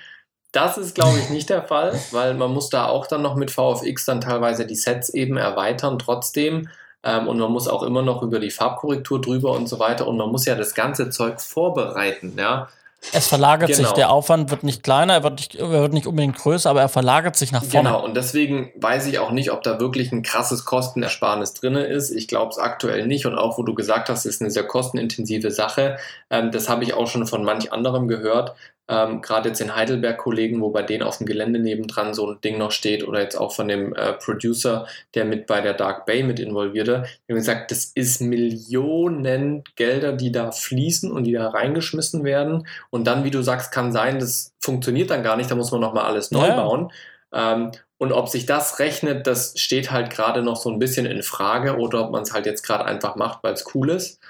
Das ist, glaube ich, nicht der Fall, weil man muss da auch dann noch mit VFX dann teilweise die Sets eben erweitern trotzdem. Ähm, und man muss auch immer noch über die Farbkorrektur drüber und so weiter. Und man muss ja das ganze Zeug vorbereiten, ja. Es verlagert genau. sich, der Aufwand wird nicht kleiner, er wird nicht, er wird nicht unbedingt größer, aber er verlagert sich nach vorne. Genau, und deswegen weiß ich auch nicht, ob da wirklich ein krasses Kostenersparnis drin ist. Ich glaube es aktuell nicht und auch, wo du gesagt hast, ist eine sehr kostenintensive Sache. Ähm, das habe ich auch schon von manch anderem gehört, ähm, Gerade jetzt in Heidelberg Kollegen, wo bei denen auf dem Gelände nebendran so ein Ding noch steht oder jetzt auch von dem äh, Producer, der mit bei der Dark Bay mit involvierte, die haben gesagt, das ist Millionen Gelder, die da fließen und die da reingeschmissen werden. Und dann, wie du sagst, kann sein, das funktioniert dann gar nicht, da muss man nochmal alles neu ja. bauen. Ähm, und ob sich das rechnet, das steht halt gerade noch so ein bisschen in Frage oder ob man es halt jetzt gerade einfach macht, weil es cool ist.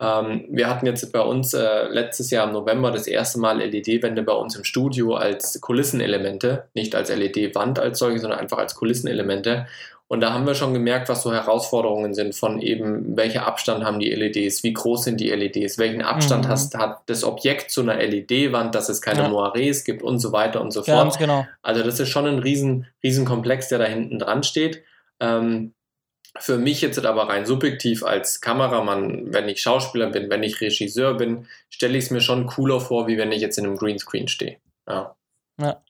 Ähm, wir hatten jetzt bei uns äh, letztes Jahr im November das erste Mal LED-Wände bei uns im Studio als Kulissenelemente, nicht als LED-Wand als solche, sondern einfach als Kulissenelemente. Und da haben wir schon gemerkt, was so Herausforderungen sind von eben, welcher Abstand haben die LEDs, wie groß sind die LEDs, welchen Abstand mhm. hast, hat das Objekt zu einer LED-Wand, dass es keine ja. Moirés gibt und so weiter und so fort. Genau. Also das ist schon ein riesen, riesen Komplex, der da hinten dran steht. Ähm, für mich jetzt aber rein subjektiv als Kameramann, wenn ich Schauspieler bin, wenn ich Regisseur bin, stelle ich es mir schon cooler vor, wie wenn ich jetzt in einem Greenscreen stehe. Ja. ja.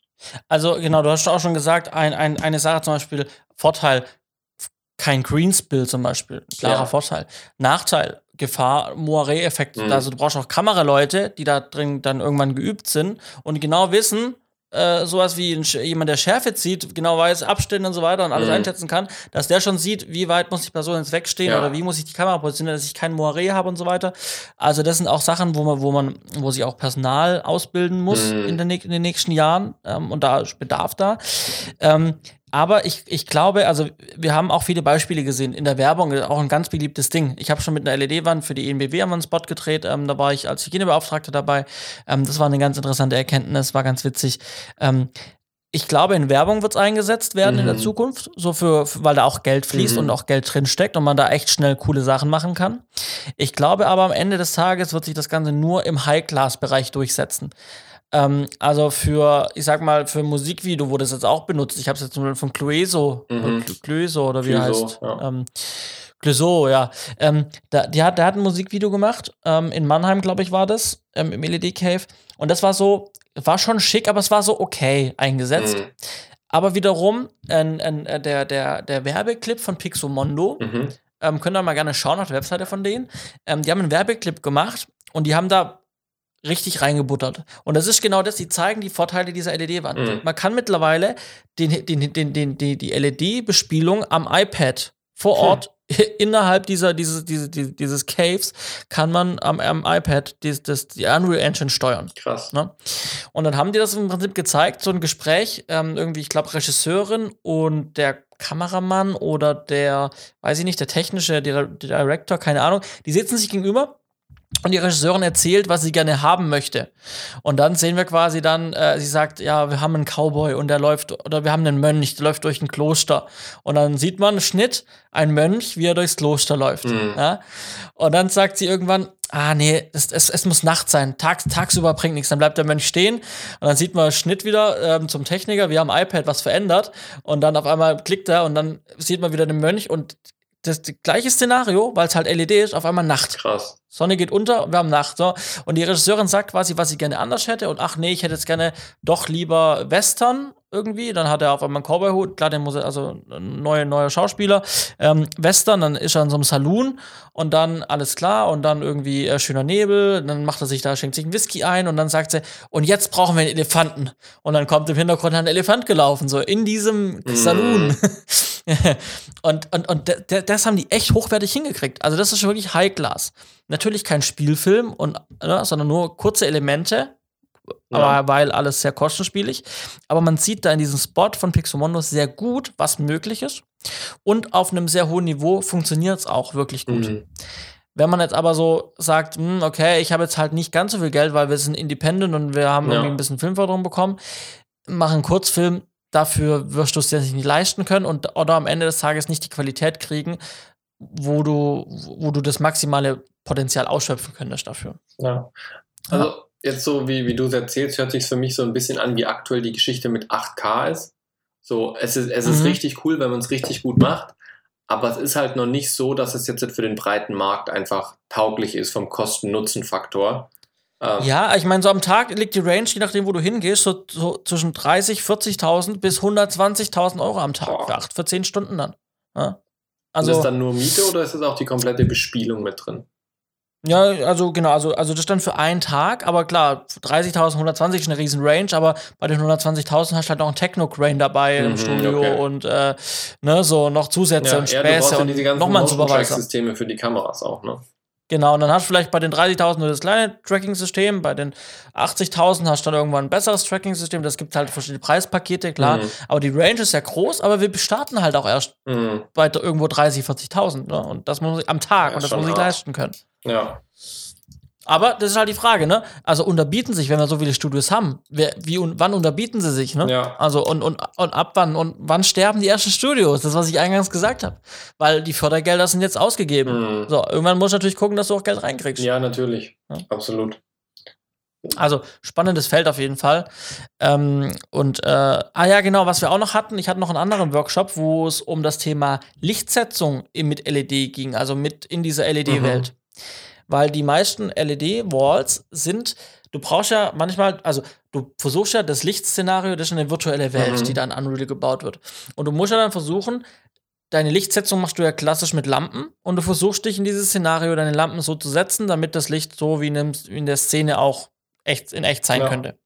Also genau, du hast auch schon gesagt, ein, ein, eine Sache zum Beispiel, Vorteil, kein Greenspill zum Beispiel, klarer ja. Vorteil. Nachteil, Gefahr, Moiré-Effekt. Mhm. Also du brauchst auch Kameraleute, die da drin dann irgendwann geübt sind und genau wissen, äh, sowas wie ein, jemand, der Schärfe zieht, genau weiß, Abstände und so weiter und alles mhm. einschätzen kann, dass der schon sieht, wie weit muss die Person jetzt wegstehen ja. oder wie muss ich die Kamera positionieren, dass ich keinen Moiré habe und so weiter. Also das sind auch Sachen, wo man, wo man, wo sich auch Personal ausbilden muss mhm. in, den, in, den nächsten Jahren ähm, und da ist Bedarf da. Ähm, aber ich, ich glaube, also wir haben auch viele Beispiele gesehen in der Werbung, auch ein ganz beliebtes Ding. Ich habe schon mit einer LED-Wand für die ENBW haben wir einen Spot gedreht, ähm, da war ich als Hygienebeauftragter dabei. Ähm, das war eine ganz interessante Erkenntnis, war ganz witzig. Ähm, ich glaube, in Werbung wird es eingesetzt werden mhm. in der mhm. Zukunft, so für, weil da auch Geld fließt mhm. und auch Geld drin steckt und man da echt schnell coole Sachen machen kann. Ich glaube aber am Ende des Tages wird sich das Ganze nur im High-Class-Bereich durchsetzen. Ähm, also für, ich sag mal, für Musikvideo wurde es jetzt auch benutzt. Ich habe es jetzt nur von Clueso, mhm. Clueso oder wie Clueso, heißt. Ja. Ähm, Clouseau, ja. Ähm, da, die hat, der hat ein Musikvideo gemacht. Ähm, in Mannheim, glaube ich, war das, ähm, im LED Cave. Und das war so, war schon schick, aber es war so okay eingesetzt. Mhm. Aber wiederum, äh, äh, der, der, der Werbeclip von Pixomondo, mhm. ähm, könnt ihr mal gerne schauen auf der Webseite von denen. Ähm, die haben einen Werbeclip gemacht und die haben da richtig reingebuttert. Und das ist genau das, die zeigen die Vorteile dieser LED-Wand. Mhm. Man kann mittlerweile den, den, den, den, die, die LED-Bespielung am iPad vor hm. Ort innerhalb dieser, dieses, dieses, dieses Caves kann man am, am iPad die, das, die Unreal Engine steuern. Krass. Ne? Und dann haben die das im Prinzip gezeigt, so ein Gespräch, ähm, irgendwie, ich glaube, Regisseurin und der Kameramann oder der, weiß ich nicht, der technische Director, keine Ahnung, die sitzen sich gegenüber und die Regisseurin erzählt, was sie gerne haben möchte. Und dann sehen wir quasi dann, äh, sie sagt, ja, wir haben einen Cowboy und der läuft, oder wir haben einen Mönch, der läuft durch ein Kloster. Und dann sieht man Schnitt, ein Mönch, wie er durchs Kloster läuft. Mhm. Ja? Und dann sagt sie irgendwann, ah nee, es, es, es muss Nacht sein, Tags, tagsüber bringt nichts. Dann bleibt der Mönch stehen und dann sieht man Schnitt wieder ähm, zum Techniker, wir haben iPad was verändert und dann auf einmal klickt er und dann sieht man wieder den Mönch und das, das gleiche Szenario, weil es halt LED ist, auf einmal Nacht. Krass. Sonne geht unter, wir haben Nacht. So. Und die Regisseurin sagt quasi, was sie gerne anders hätte. Und ach nee, ich hätte jetzt gerne doch lieber Western irgendwie. Dann hat er auf einmal einen Cowboy-Hut. Klar, den muss er, also ein neuer, neuer Schauspieler. Ähm, Western, dann ist er in so einem Saloon und dann alles klar. Und dann irgendwie äh, schöner Nebel. Dann macht er sich da, schenkt sich einen Whisky ein und dann sagt sie, und jetzt brauchen wir einen Elefanten. Und dann kommt im Hintergrund ein Elefant gelaufen, so in diesem mm. Saloon. und und, und das haben die echt hochwertig hingekriegt. Also, das ist wirklich High Class. Natürlich kein Spielfilm, und, ne, sondern nur kurze Elemente, ja. aber weil alles sehr kostenspielig. Aber man sieht da in diesem Spot von Pixomondo sehr gut, was möglich ist. Und auf einem sehr hohen Niveau funktioniert es auch wirklich gut. Mhm. Wenn man jetzt aber so sagt, mh, hm, okay, ich habe jetzt halt nicht ganz so viel Geld, weil wir sind independent und wir haben ja. irgendwie ein bisschen Filmförderung bekommen, machen einen Kurzfilm, dafür wirst du es dir nicht leisten können und oder am Ende des Tages nicht die Qualität kriegen, wo du, wo du das maximale Potenzial ausschöpfen könntest dafür. Ja. Also ja. jetzt so, wie, wie du es erzählst, hört sich für mich so ein bisschen an, wie aktuell die Geschichte mit 8K ist. So, es ist, es ist mhm. richtig cool, wenn man es richtig gut macht. Aber es ist halt noch nicht so, dass es jetzt für den breiten Markt einfach tauglich ist vom Kosten-Nutzen-Faktor. Ähm, ja, ich meine, so am Tag liegt die Range, je nachdem, wo du hingehst, so, so zwischen 30, 40.000 bis 120.000 Euro am Tag für, acht, für 10 Stunden dann. Ja? Also, ist das dann nur Miete oder ist das auch die komplette Bespielung mit drin? Ja, also genau, also, also das dann für einen Tag, aber klar, 30.000, 120 ist eine riesen Range, aber bei den 120.000 hast du halt noch einen Techno-Crane dabei mhm, im Studio okay. und äh, ne, so noch Zusätze ja, und Späße ja, und nochmal ein Supervisor. Systeme für die Kameras auch, ne? Genau, und dann hast du vielleicht bei den 30.000 nur das kleine Tracking-System, bei den 80.000 hast du dann irgendwann ein besseres Tracking-System. Das gibt halt verschiedene Preispakete, klar. Mhm. Aber die Range ist ja groß, aber wir starten halt auch erst mhm. bei irgendwo 30.000, 40.000. Ne? Und das muss ich am Tag ja, und das muss ich leisten können. Ja. Aber das ist halt die Frage, ne? Also unterbieten sich, wenn wir so viele Studios haben, wer, wie und wann unterbieten sie sich, ne? Ja. Also und, und, und ab wann und wann sterben die ersten Studios? Das, was ich eingangs gesagt habe. Weil die Fördergelder sind jetzt ausgegeben. Mhm. So, irgendwann musst du natürlich gucken, dass du auch Geld reinkriegst. Ja, natürlich. Ja? Absolut. Also spannendes Feld auf jeden Fall. Ähm, und äh, ah ja, genau, was wir auch noch hatten, ich hatte noch einen anderen Workshop, wo es um das Thema Lichtsetzung mit LED ging, also mit in dieser LED-Welt. Mhm weil die meisten LED-Walls sind, du brauchst ja manchmal, also du versuchst ja das Lichtszenario, das ist eine virtuelle Welt, mhm. die dann Unreal gebaut wird. Und du musst ja dann versuchen, deine Lichtsetzung machst du ja klassisch mit Lampen und du versuchst dich in dieses Szenario deine Lampen so zu setzen, damit das Licht so wie in, der Szene auch echt, in echt sein ja. könnte.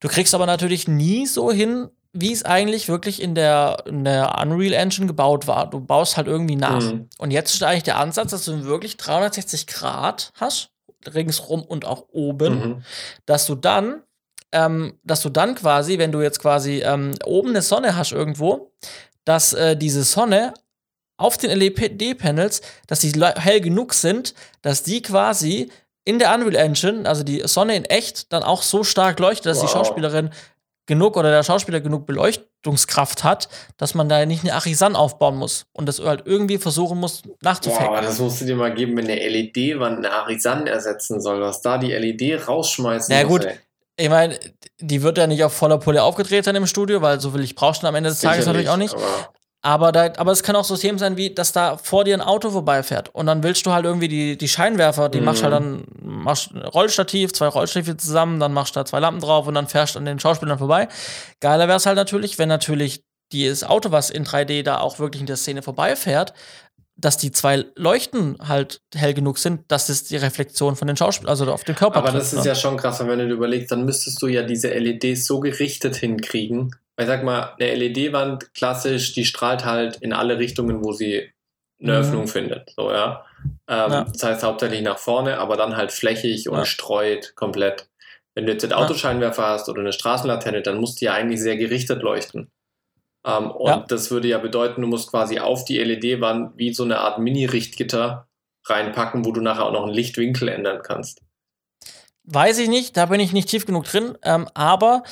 Du kriegst aber natürlich nie so hin, wie es eigentlich wirklich in der, in der Unreal Engine gebaut war. Du baust halt irgendwie nach. Mhm. Und jetzt ist eigentlich der Ansatz, dass du wirklich 360 Grad hast, ringsrum und auch oben, mhm. dass du dann ähm, dass du dann quasi, wenn du jetzt quasi ähm, oben eine Sonne hast irgendwo, dass äh, diese Sonne auf den LED-Panels, dass die hell genug sind, dass die quasi in der Unreal Engine, also die Sonne in echt, dann auch so stark leuchtet, dass wow. die Schauspielerin genug oder der Schauspieler genug Beleuchtungskraft hat, dass man da nicht eine Achisan aufbauen muss und das halt irgendwie versuchen muss nachzufaken. Boah, das musst du dir mal geben, wenn eine LED-Wand eine Achisan ersetzen soll, was da die LED rausschmeißen Na ja, gut, ey. ich meine, die wird ja nicht auf voller Pulle aufgedreht sein im Studio, weil so will ich brauchst du am Ende des Tages natürlich auch nicht. Aber aber, da, aber es kann auch so Themen sein, wie, dass da vor dir ein Auto vorbeifährt und dann willst du halt irgendwie die, die Scheinwerfer, die mhm. machst halt dann, machst ein Rollstativ, zwei Rollstative zusammen, dann machst du da zwei Lampen drauf und dann fährst du an den Schauspielern vorbei. Geiler wäre es halt natürlich, wenn natürlich das Auto, was in 3D da auch wirklich in der Szene vorbeifährt, dass die zwei Leuchten halt hell genug sind, dass es die Reflexion von den Schauspielern, also auf den Körper Aber das ist ne? ja schon krass, wenn du dir überlegst, dann müsstest du ja diese LEDs so gerichtet hinkriegen, ich sag mal, eine LED-Wand klassisch, die strahlt halt in alle Richtungen, wo sie eine mhm. Öffnung findet. So, ja? Ähm, ja. Das heißt hauptsächlich nach vorne, aber dann halt flächig und ja. streut komplett. Wenn du jetzt einen Autoscheinwerfer hast oder eine Straßenlaterne, dann muss die ja eigentlich sehr gerichtet leuchten. Ähm, und das würde ja bedeuten, du musst quasi auf die LED-Wand wie so eine Art Mini-Richtgitter reinpacken, wo du nachher auch noch einen Lichtwinkel ändern kannst. Weiß ich nicht, da bin ich nicht tief genug drin, ähm, aber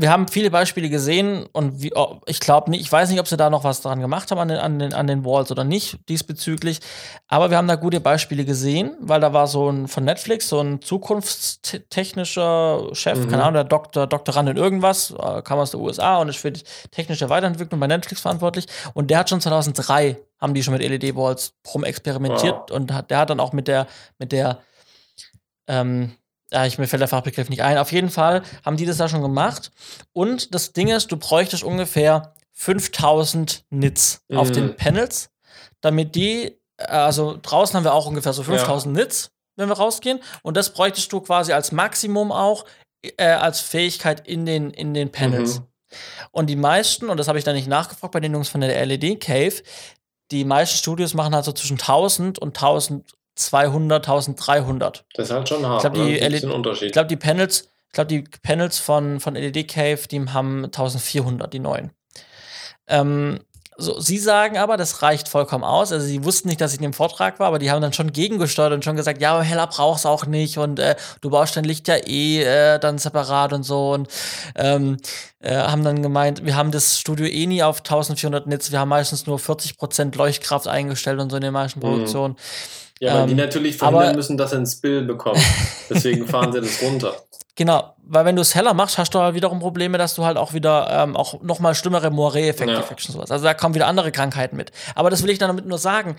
wir haben viele Beispiele gesehen und wie, oh, ich glaube nicht, ich weiß nicht, ob sie da noch was dran gemacht haben an den, an, den, an den Walls oder nicht diesbezüglich, aber wir haben da gute Beispiele gesehen, weil da war so ein von Netflix, so ein zukunftstechnischer Chef, mhm. keine Ahnung, der Doktor, Doktorand in irgendwas, äh, kam aus den USA und ist für die technische Weiterentwicklung bei Netflix verantwortlich und der hat schon 2003, haben die schon mit LED-Walls rum experimentiert wow. und hat, der hat dann auch mit der, mit der, ähm, ja, ich, mir fällt der Fachbegriff nicht ein. Auf jeden Fall haben die das da schon gemacht. Und das Ding ist, du bräuchtest ungefähr 5000 Nits mhm. auf den. Panels, damit die, also draußen haben wir auch ungefähr so 5000 ja. Nits, wenn wir rausgehen. Und das bräuchtest du quasi als Maximum auch äh, als Fähigkeit in den, in den Panels. Mhm. Und die meisten, und das habe ich da nicht nachgefragt bei den Jungs von der LED Cave, die meisten Studios machen halt so zwischen 1000 und 1000 200, 1300. Das ist halt schon hart. Ich glaube, die? Unterschied. Ich glaube, die Panels, ich glaube, die Panels von, von LED Cave, die haben 1400, die neuen. Ähm, so, sie sagen aber, das reicht vollkommen aus. Also sie wussten nicht, dass ich in dem Vortrag war, aber die haben dann schon gegengesteuert und schon gesagt, ja, aber heller brauchst auch nicht und äh, du baust dein Licht ja eh äh, dann separat und so und ähm, äh, haben dann gemeint, wir haben das Studio eh nie auf 1400 Nits, wir haben meistens nur 40% Leuchtkraft eingestellt und so in den meisten mhm. Ja, weil ähm, die natürlich verhindern aber, müssen, dass er einen Spill bekommt. Deswegen fahren sie das runter. Genau, weil wenn du es heller machst, hast du halt wiederum Probleme, dass du halt auch wieder ähm, auch noch mal schlimmere Moiré-Effekte ja. und sowas. Also da kommen wieder andere Krankheiten mit. Aber das will ich dann damit nur sagen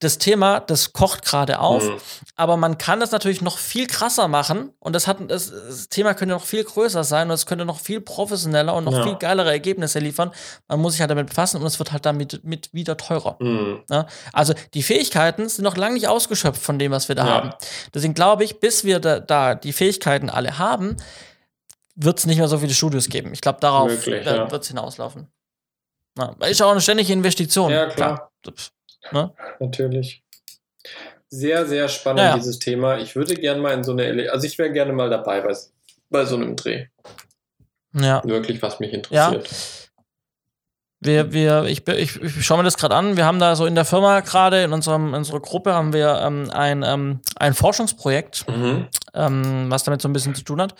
das Thema, das kocht gerade auf, mhm. aber man kann das natürlich noch viel krasser machen und das, hat, das, das, Thema könnte noch viel größer sein und es könnte noch viel professioneller und noch ja. viel geilere Ergebnisse liefern. Man muss sich halt damit befassen und es wird halt damit mit wieder teurer. Mhm. Ja? Also die Fähigkeiten sind noch lange nicht ausgeschöpft von dem, was wir da ja. haben. Deswegen glaube ich, bis wir da, da die Fähigkeiten alle haben, wird es nicht mehr so viele Studios geben. Ich glaube, darauf äh, wird es hinauslaufen. Ja, ist auch eine ständige Investition. Ja, klar. klar. Ne? Natürlich. Sehr, sehr spannend, ja, dieses Thema. Ich würde gerne mal in so eine, also ich wäre gerne mal dabei bei, bei so einem Dreh. Ja. Wirklich, was mich interessiert. Ja. Wir, wir, ich, ich, ich schaue mir das gerade an. Wir haben da so in der Firma gerade, in, unserem, in unserer Gruppe, haben wir ähm, ein, ähm, ein Forschungsprojekt, mhm. ähm, was damit so ein bisschen zu tun hat.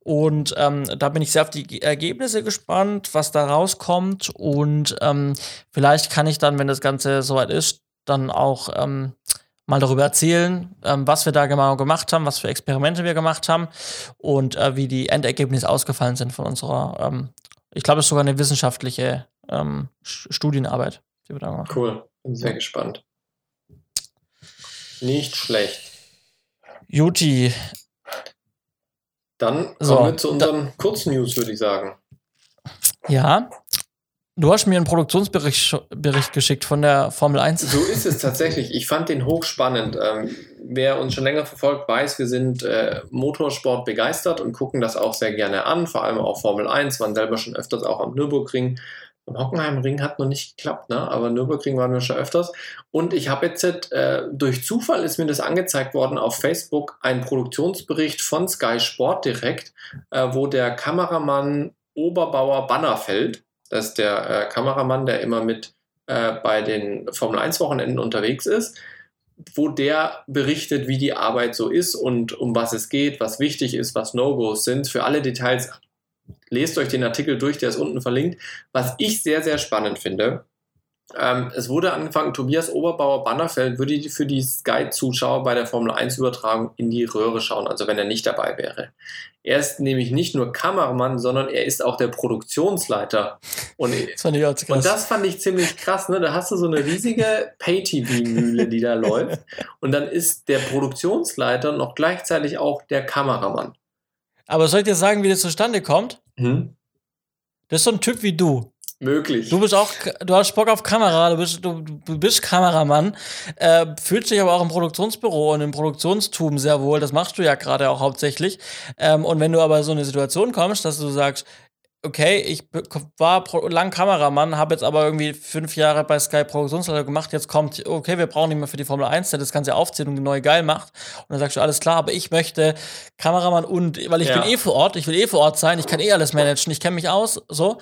Und ähm, da bin ich sehr auf die Ergebnisse gespannt, was da rauskommt. Und ähm, vielleicht kann ich dann, wenn das Ganze soweit ist, dann auch ähm, mal darüber erzählen, was wir da genau gemacht haben, was für Experimente wir gemacht haben und äh, wie die Endergebnisse ausgefallen sind von unserer, ich glaube, es ist sogar eine wissenschaftliche ähm, Studienarbeit, die wir da machen. Cool, bin sehr gespannt. Nicht schlecht. Juti. Dann kommen so, wir zu unseren Kurznews, würde ich sagen. Ja. Du hast mir einen Produktionsbericht Bericht geschickt von der Formel 1. So ist es tatsächlich. Ich fand den hochspannend. Ähm, wer uns schon länger verfolgt, weiß, wir sind äh, Motorsport begeistert und gucken das auch sehr gerne an, vor allem auch Formel 1, waren selber schon öfters auch am Nürburgring Am Hockenheimring hat noch nicht geklappt, ne? aber Nürburgring waren wir schon öfters. Und ich habe jetzt, äh, durch Zufall ist mir das angezeigt worden auf Facebook, ein Produktionsbericht von Sky Sport direkt, äh, wo der Kameramann Oberbauer Bannerfeld, das ist der äh, Kameramann, der immer mit äh, bei den Formel 1 Wochenenden unterwegs ist, wo der berichtet, wie die Arbeit so ist und um was es geht, was wichtig ist, was No-Gos sind. Für alle Details lest euch den Artikel durch, der ist unten verlinkt. Was ich sehr, sehr spannend finde, ähm, es wurde angefangen, Tobias Oberbauer Bannerfeld würde für die Sky-Zuschauer bei der Formel 1-Übertragung in die Röhre schauen, also wenn er nicht dabei wäre. Er ist nämlich nicht nur Kameramann, sondern er ist auch der Produktionsleiter. Und das fand ich, krass. Und das fand ich ziemlich krass. Ne? Da hast du so eine riesige Pay-TV-Mühle, die da läuft. Und dann ist der Produktionsleiter noch gleichzeitig auch der Kameramann. Aber soll ich dir sagen, wie das zustande kommt? Hm? Das ist so ein Typ wie du. Möglich. Du bist auch, du hast Bock auf Kamera, du bist, du, du bist Kameramann, äh, fühlst dich aber auch im Produktionsbüro und im Produktionstum sehr wohl, das machst du ja gerade auch hauptsächlich. Ähm, und wenn du aber so eine Situation kommst, dass du sagst, okay, ich war lang Kameramann, habe jetzt aber irgendwie fünf Jahre bei Sky Produktionsleiter gemacht, jetzt kommt, okay, wir brauchen nicht mehr für die Formel 1, der das Ganze aufzieht und neu geil macht. Und dann sagst du, alles klar, aber ich möchte Kameramann und, weil ich ja. bin eh vor Ort, ich will eh vor Ort sein, ich kann eh alles managen, ich kenne mich aus, so.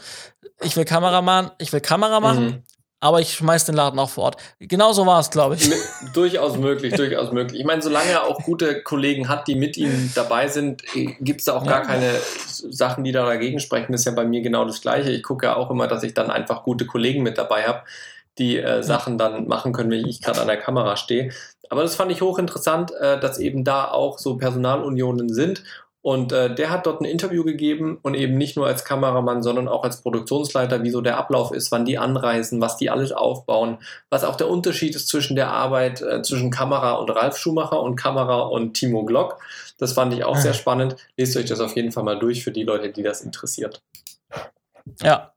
Ich will Kameramann, ich will Kamera machen. Mhm aber ich schmeiß den Laden auch vor Ort. Genauso war es, glaube ich. durchaus möglich, durchaus möglich. Ich meine, solange er auch gute Kollegen hat, die mit ihm dabei sind, gibt es da auch ja. gar keine Sachen, die da dagegen sprechen. Das ist ja bei mir genau das Gleiche. Ich gucke ja auch immer, dass ich dann einfach gute Kollegen mit dabei habe, die äh, Sachen dann machen können, wenn ich gerade an der Kamera stehe. Aber das fand ich hochinteressant, äh, dass eben da auch so Personalunionen sind und äh, der hat dort ein Interview gegeben und eben nicht nur als Kameramann, sondern auch als Produktionsleiter, wie so der Ablauf ist, wann die anreisen, was die alles aufbauen, was auch der Unterschied ist zwischen der Arbeit äh, zwischen Kamera und Ralf Schumacher und Kamera und Timo Glock. Das fand ich auch sehr spannend. Lest euch das auf jeden Fall mal durch für die Leute, die das interessiert. Ja.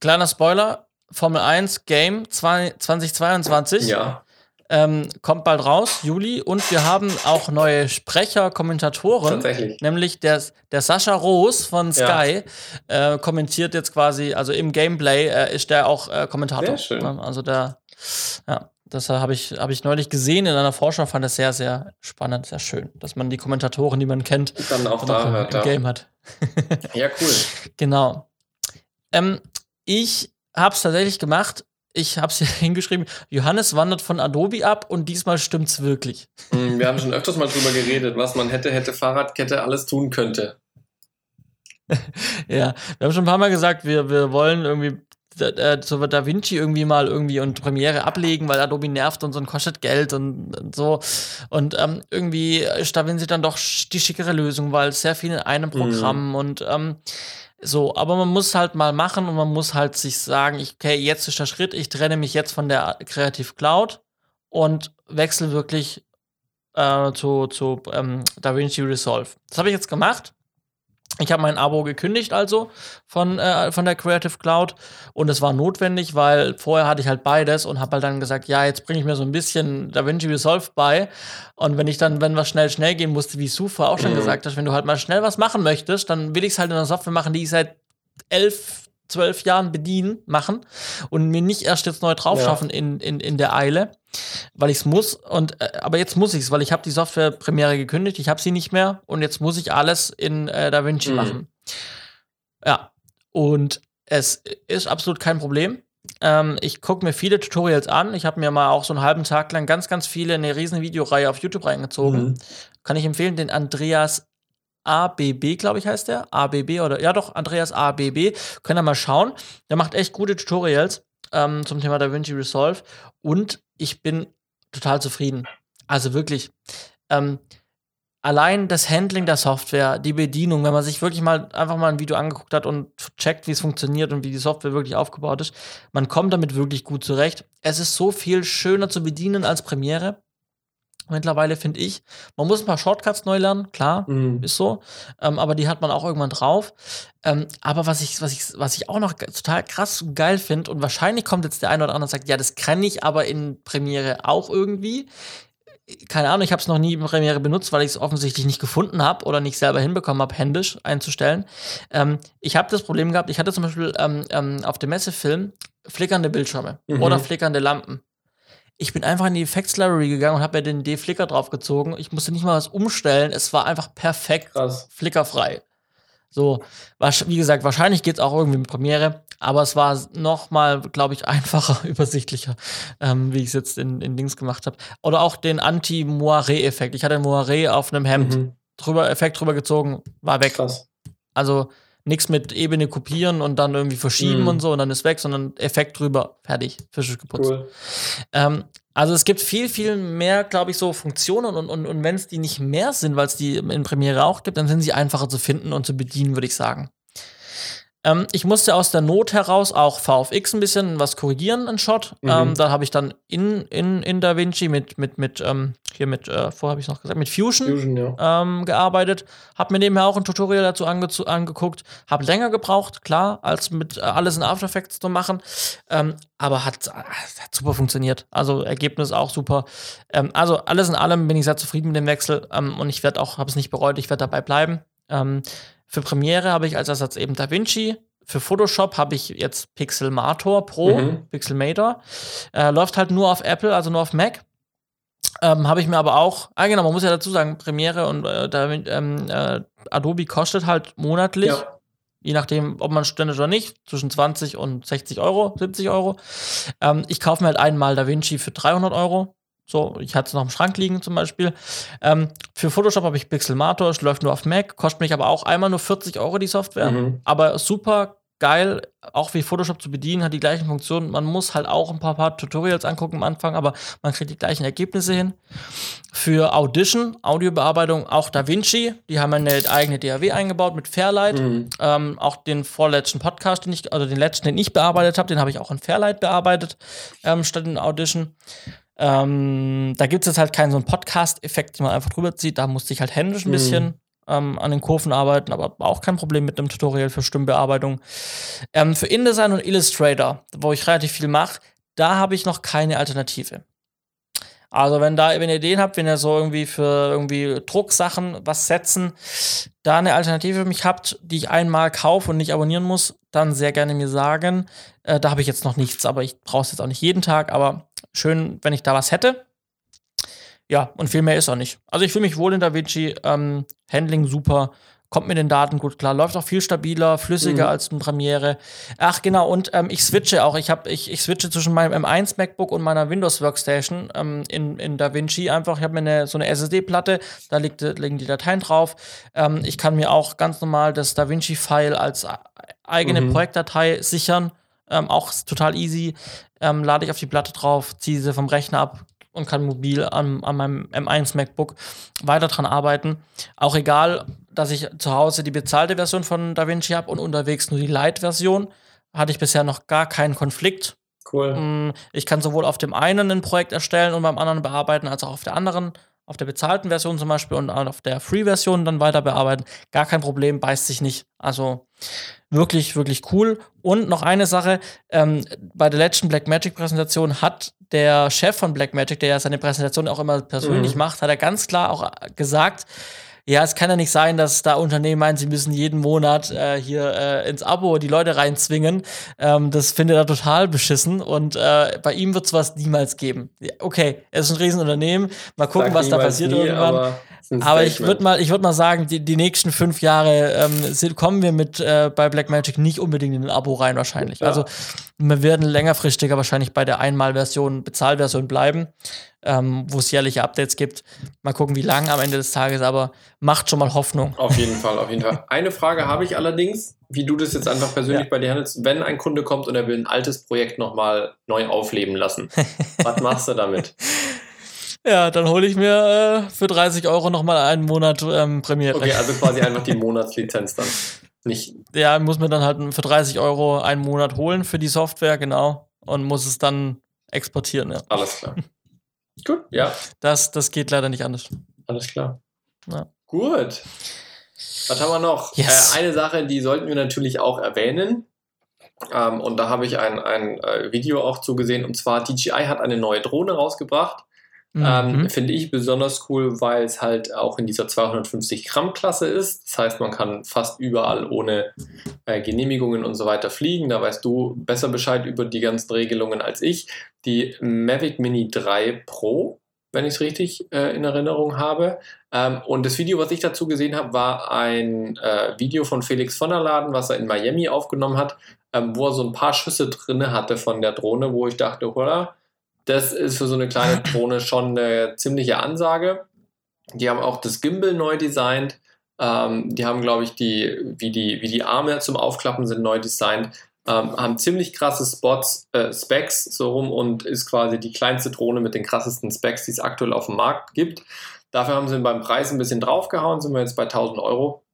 Kleiner Spoiler: Formel 1 Game 2022. Ja. Ähm, kommt bald raus, Juli. Und wir haben auch neue Sprecher, Kommentatoren. Tatsächlich. Nämlich der, der Sascha Roos von Sky ja. äh, kommentiert jetzt quasi, also im Gameplay äh, ist der auch äh, Kommentator. Sehr schön. Also der, ja, das habe ich, hab ich neulich gesehen in einer Vorschau, fand das sehr, sehr spannend, sehr schön, dass man die Kommentatoren, die man kennt, dann auch da hört, im, im Game hat. ja, cool. Genau. Ähm, ich habe es tatsächlich gemacht ich habe es hier hingeschrieben, Johannes wandert von Adobe ab und diesmal stimmt's wirklich. Hm, wir haben schon öfters mal drüber geredet, was man hätte, hätte Fahrradkette alles tun könnte. ja, wir haben schon ein paar Mal gesagt, wir, wir wollen irgendwie äh, so Da Vinci irgendwie mal irgendwie und Premiere ablegen, weil Adobe nervt und so und kostet Geld und, und so. Und ähm, irgendwie ist Da Vinci dann doch die schickere Lösung, weil sehr viel in einem mhm. Programm mhm. und ähm, so, aber man muss halt mal machen und man muss halt sich sagen, okay, jetzt ist der Schritt, ich trenne mich jetzt von der Creative Cloud und wechsle wirklich äh, zu, zu ähm, DaVinci Resolve. Das habe ich jetzt gemacht. Ich habe mein Abo gekündigt, also von, äh, von der Creative Cloud. Und es war notwendig, weil vorher hatte ich halt beides und habe halt dann gesagt, ja, jetzt bringe ich mir so ein bisschen DaVinci Resolve bei. Und wenn ich dann, wenn was schnell, schnell gehen musste, wie Sufa auch schon mhm. gesagt hat, wenn du halt mal schnell was machen möchtest, dann will ich es halt in einer Software machen, die ich seit elf, zwölf Jahren bedienen, machen und mir nicht erst jetzt neu drauf schaffen ja. in, in, in der Eile weil ich es muss. Und äh, aber jetzt muss ich es, weil ich habe die Software Premiere gekündigt, ich habe sie nicht mehr und jetzt muss ich alles in äh, DaVinci mhm. machen. Ja, und es ist absolut kein Problem. Ähm, ich gucke mir viele Tutorials an. Ich habe mir mal auch so einen halben Tag lang ganz, ganz viele eine riesen Videoreihe auf YouTube reingezogen. Mhm. Kann ich empfehlen, den Andreas ABB, glaube ich, heißt der. ABB oder ja doch, Andreas ABB. Könnt ihr mal schauen. Der macht echt gute Tutorials ähm, zum Thema DaVinci Resolve. Und ich bin total zufrieden. Also wirklich. Ähm, allein das Handling der Software, die Bedienung, wenn man sich wirklich mal einfach mal ein Video angeguckt hat und checkt, wie es funktioniert und wie die Software wirklich aufgebaut ist, man kommt damit wirklich gut zurecht. Es ist so viel schöner zu bedienen als Premiere. Mittlerweile finde ich, man muss ein paar Shortcuts neu lernen, klar, mhm. ist so. Ähm, aber die hat man auch irgendwann drauf. Ähm, aber was ich, was, ich, was ich auch noch total krass geil finde, und wahrscheinlich kommt jetzt der eine oder andere und sagt, ja, das kann ich aber in Premiere auch irgendwie, keine Ahnung, ich habe es noch nie in Premiere benutzt, weil ich es offensichtlich nicht gefunden habe oder nicht selber hinbekommen habe, händisch einzustellen. Ähm, ich habe das Problem gehabt, ich hatte zum Beispiel ähm, ähm, auf dem Messefilm flickernde Bildschirme mhm. oder flickernde Lampen. Ich bin einfach in die Effects Library gegangen und habe mir den D-Flicker draufgezogen. Ich musste nicht mal was umstellen. Es war einfach perfekt Krass. flickerfrei. So, wie gesagt, wahrscheinlich geht es auch irgendwie mit Premiere, aber es war noch mal, glaube ich, einfacher, übersichtlicher, ähm, wie ich es jetzt in, in Dings gemacht habe. Oder auch den Anti-Moiré-Effekt. Ich hatte Moiré auf einem Hemd mhm. drüber, Effekt drüber gezogen, war weg. Krass. Also nichts mit Ebene kopieren und dann irgendwie verschieben mhm. und so und dann ist weg, sondern Effekt drüber, fertig, Fische geputzt. Cool. Ähm, also es gibt viel, viel mehr, glaube ich, so Funktionen und, und, und wenn es die nicht mehr sind, weil es die in Premiere auch gibt, dann sind sie einfacher zu finden und zu bedienen, würde ich sagen. Ähm, ich musste aus der Not heraus auch VFX ein bisschen was korrigieren, einen Shot. Mhm. Ähm, da habe ich dann in, in, in DaVinci mit, mit, mit ähm, hier mit, äh, vorher habe ich noch gesagt, mit Fusion, Fusion ja. ähm, gearbeitet. Habe mir nebenher auch ein Tutorial dazu ange angeguckt. Habe länger gebraucht, klar, als mit äh, alles in After Effects zu machen. Ähm, aber hat, hat, super funktioniert. Also Ergebnis auch super. Ähm, also alles in allem bin ich sehr zufrieden mit dem Wechsel und ich werde auch, habe es nicht bereut, ich werde dabei bleiben. Für Premiere habe ich als Ersatz eben DaVinci. Für Photoshop habe ich jetzt Pixelmator Pro, mhm. Pixelmator. Äh, läuft halt nur auf Apple, also nur auf Mac. Ähm, habe ich mir aber auch, ah genau, man muss ja dazu sagen, Premiere und äh, ähm, äh, Adobe kostet halt monatlich, ja. je nachdem, ob man ständig oder nicht, zwischen 20 und 60 Euro, 70 Euro. Ähm, ich kaufe mir halt einmal DaVinci für 300 Euro so, ich hatte es noch im Schrank liegen zum Beispiel. Ähm, für Photoshop habe ich Pixelmator, es läuft nur auf Mac, kostet mich aber auch einmal nur 40 Euro die Software. Mhm. Aber super geil, auch wie Photoshop zu bedienen, hat die gleichen Funktionen. Man muss halt auch ein paar, paar Tutorials angucken am Anfang, aber man kriegt die gleichen Ergebnisse hin. Für Audition, Audiobearbeitung, auch DaVinci. Die haben eine eigene DAW eingebaut mit Fairlight. Mhm. Ähm, auch den vorletzten Podcast, den ich, also den letzten, den ich bearbeitet habe, den habe ich auch in Fairlight bearbeitet, ähm, statt in Audition. Ähm, da gibt es jetzt halt keinen so einen Podcast-Effekt, den man einfach drüber zieht. Da musste ich halt händisch ein mhm. bisschen ähm, an den Kurven arbeiten, aber auch kein Problem mit einem Tutorial für Stimmbearbeitung. Ähm, für InDesign und Illustrator, wo ich relativ viel mache, da habe ich noch keine Alternative. Also wenn da, wenn ihr Ideen habt, wenn ihr so irgendwie für irgendwie Drucksachen was setzen, da eine Alternative für mich habt, die ich einmal kaufe und nicht abonnieren muss, dann sehr gerne mir sagen. Äh, da habe ich jetzt noch nichts, aber ich brauche es jetzt auch nicht jeden Tag, aber schön, wenn ich da was hätte. Ja, und viel mehr ist auch nicht. Also ich fühle mich wohl in DaVinci, ähm, Handling super, kommt mit den Daten gut klar, läuft auch viel stabiler, flüssiger mhm. als ein Premiere. Ach genau, und ähm, ich switche auch. Ich, hab, ich, ich switche zwischen meinem M1 MacBook und meiner Windows Workstation ähm, in, in DaVinci einfach. Ich habe mir eine, so eine SSD-Platte, da liegt, liegen die Dateien drauf. Ähm, ich kann mir auch ganz normal das DaVinci-File als eigene mhm. Projektdatei sichern. Ähm, auch total easy ähm, lade ich auf die Platte drauf, ziehe sie vom Rechner ab und kann mobil an, an meinem M1 MacBook weiter dran arbeiten. Auch egal, dass ich zu Hause die bezahlte Version von DaVinci habe und unterwegs nur die Lite-Version, hatte ich bisher noch gar keinen Konflikt. Cool. Mm, ich kann sowohl auf dem einen ein Projekt erstellen und beim anderen bearbeiten, als auch auf der anderen auf der bezahlten Version zum Beispiel und auf der Free-Version dann weiter bearbeiten. Gar kein Problem, beißt sich nicht. Also wirklich, wirklich cool. Und noch eine Sache, ähm, bei der letzten Blackmagic-Präsentation hat der Chef von Blackmagic, der ja seine Präsentation auch immer persönlich mhm. macht, hat er ganz klar auch gesagt, ja, es kann ja nicht sein, dass da Unternehmen meinen, sie müssen jeden Monat äh, hier äh, ins Abo die Leute reinzwingen. Ähm, das findet er total beschissen und äh, bei ihm wird es was niemals geben. Okay, er ist ein Riesenunternehmen. Mal gucken, Sag was da passiert nie, irgendwann. Aber aber ich würde mal, ich mal sagen, die, die nächsten fünf Jahre ähm, sind, kommen wir mit äh, bei Blackmagic nicht unbedingt in ein Abo rein, wahrscheinlich. Ja. Also wir werden längerfristiger wahrscheinlich bei der Einmalversion, Bezahlversion bleiben, ähm, wo es jährliche Updates gibt. Mal gucken, wie lang am Ende des Tages, aber macht schon mal Hoffnung. Auf jeden Fall, auf jeden Fall. Eine Frage habe ich allerdings, wie du das jetzt einfach persönlich ja. bei dir handelst. Wenn ein Kunde kommt und er will ein altes Projekt nochmal neu aufleben lassen, was machst du damit? Ja, dann hole ich mir äh, für 30 Euro nochmal einen Monat ähm, Premiere. Okay, also quasi einfach die Monatslizenz dann. Nicht. Ja, muss mir dann halt für 30 Euro einen Monat holen für die Software, genau. Und muss es dann exportieren, ja. Alles klar. Gut, ja. Das, das geht leider nicht anders. Alles klar. Ja. Gut. Was haben wir noch? Yes. Äh, eine Sache, die sollten wir natürlich auch erwähnen. Ähm, und da habe ich ein, ein äh, Video auch zugesehen. Und zwar DJI hat eine neue Drohne rausgebracht Ähm, Mhm. Finde ich besonders cool, weil es halt auch in dieser 250 Gramm Klasse ist. Das heißt, man kann fast überall ohne äh, Genehmigungen und so weiter fliegen. Da weißt du besser Bescheid über die ganzen Regelungen als ich. Die Mavic Mini 3 Pro, wenn ich es richtig äh, in Erinnerung habe. Ähm, und das Video, was ich dazu gesehen habe, war ein äh, Video von Felix von der Laden, was er in Miami aufgenommen hat, ähm, wo er so ein paar Schüsse drinne hatte von der Drohne, wo ich dachte, holla, das ist für so eine kleine Drohne schon eine ziemliche Ansage. Die haben auch das Gimbal neu designt. Ähm, die haben, glaube ich, die wie, die, wie die Arme zum Aufklappen sind neu designt. Ähm, haben ziemlich krasse Spots, äh, Specs so rum und ist quasi die kleinste Drohne mit den krassesten Specs, die es aktuell auf dem Markt gibt. Dafür haben sie beim Preis ein bisschen draufgehauen, sind wir jetzt bei 1000 Euro.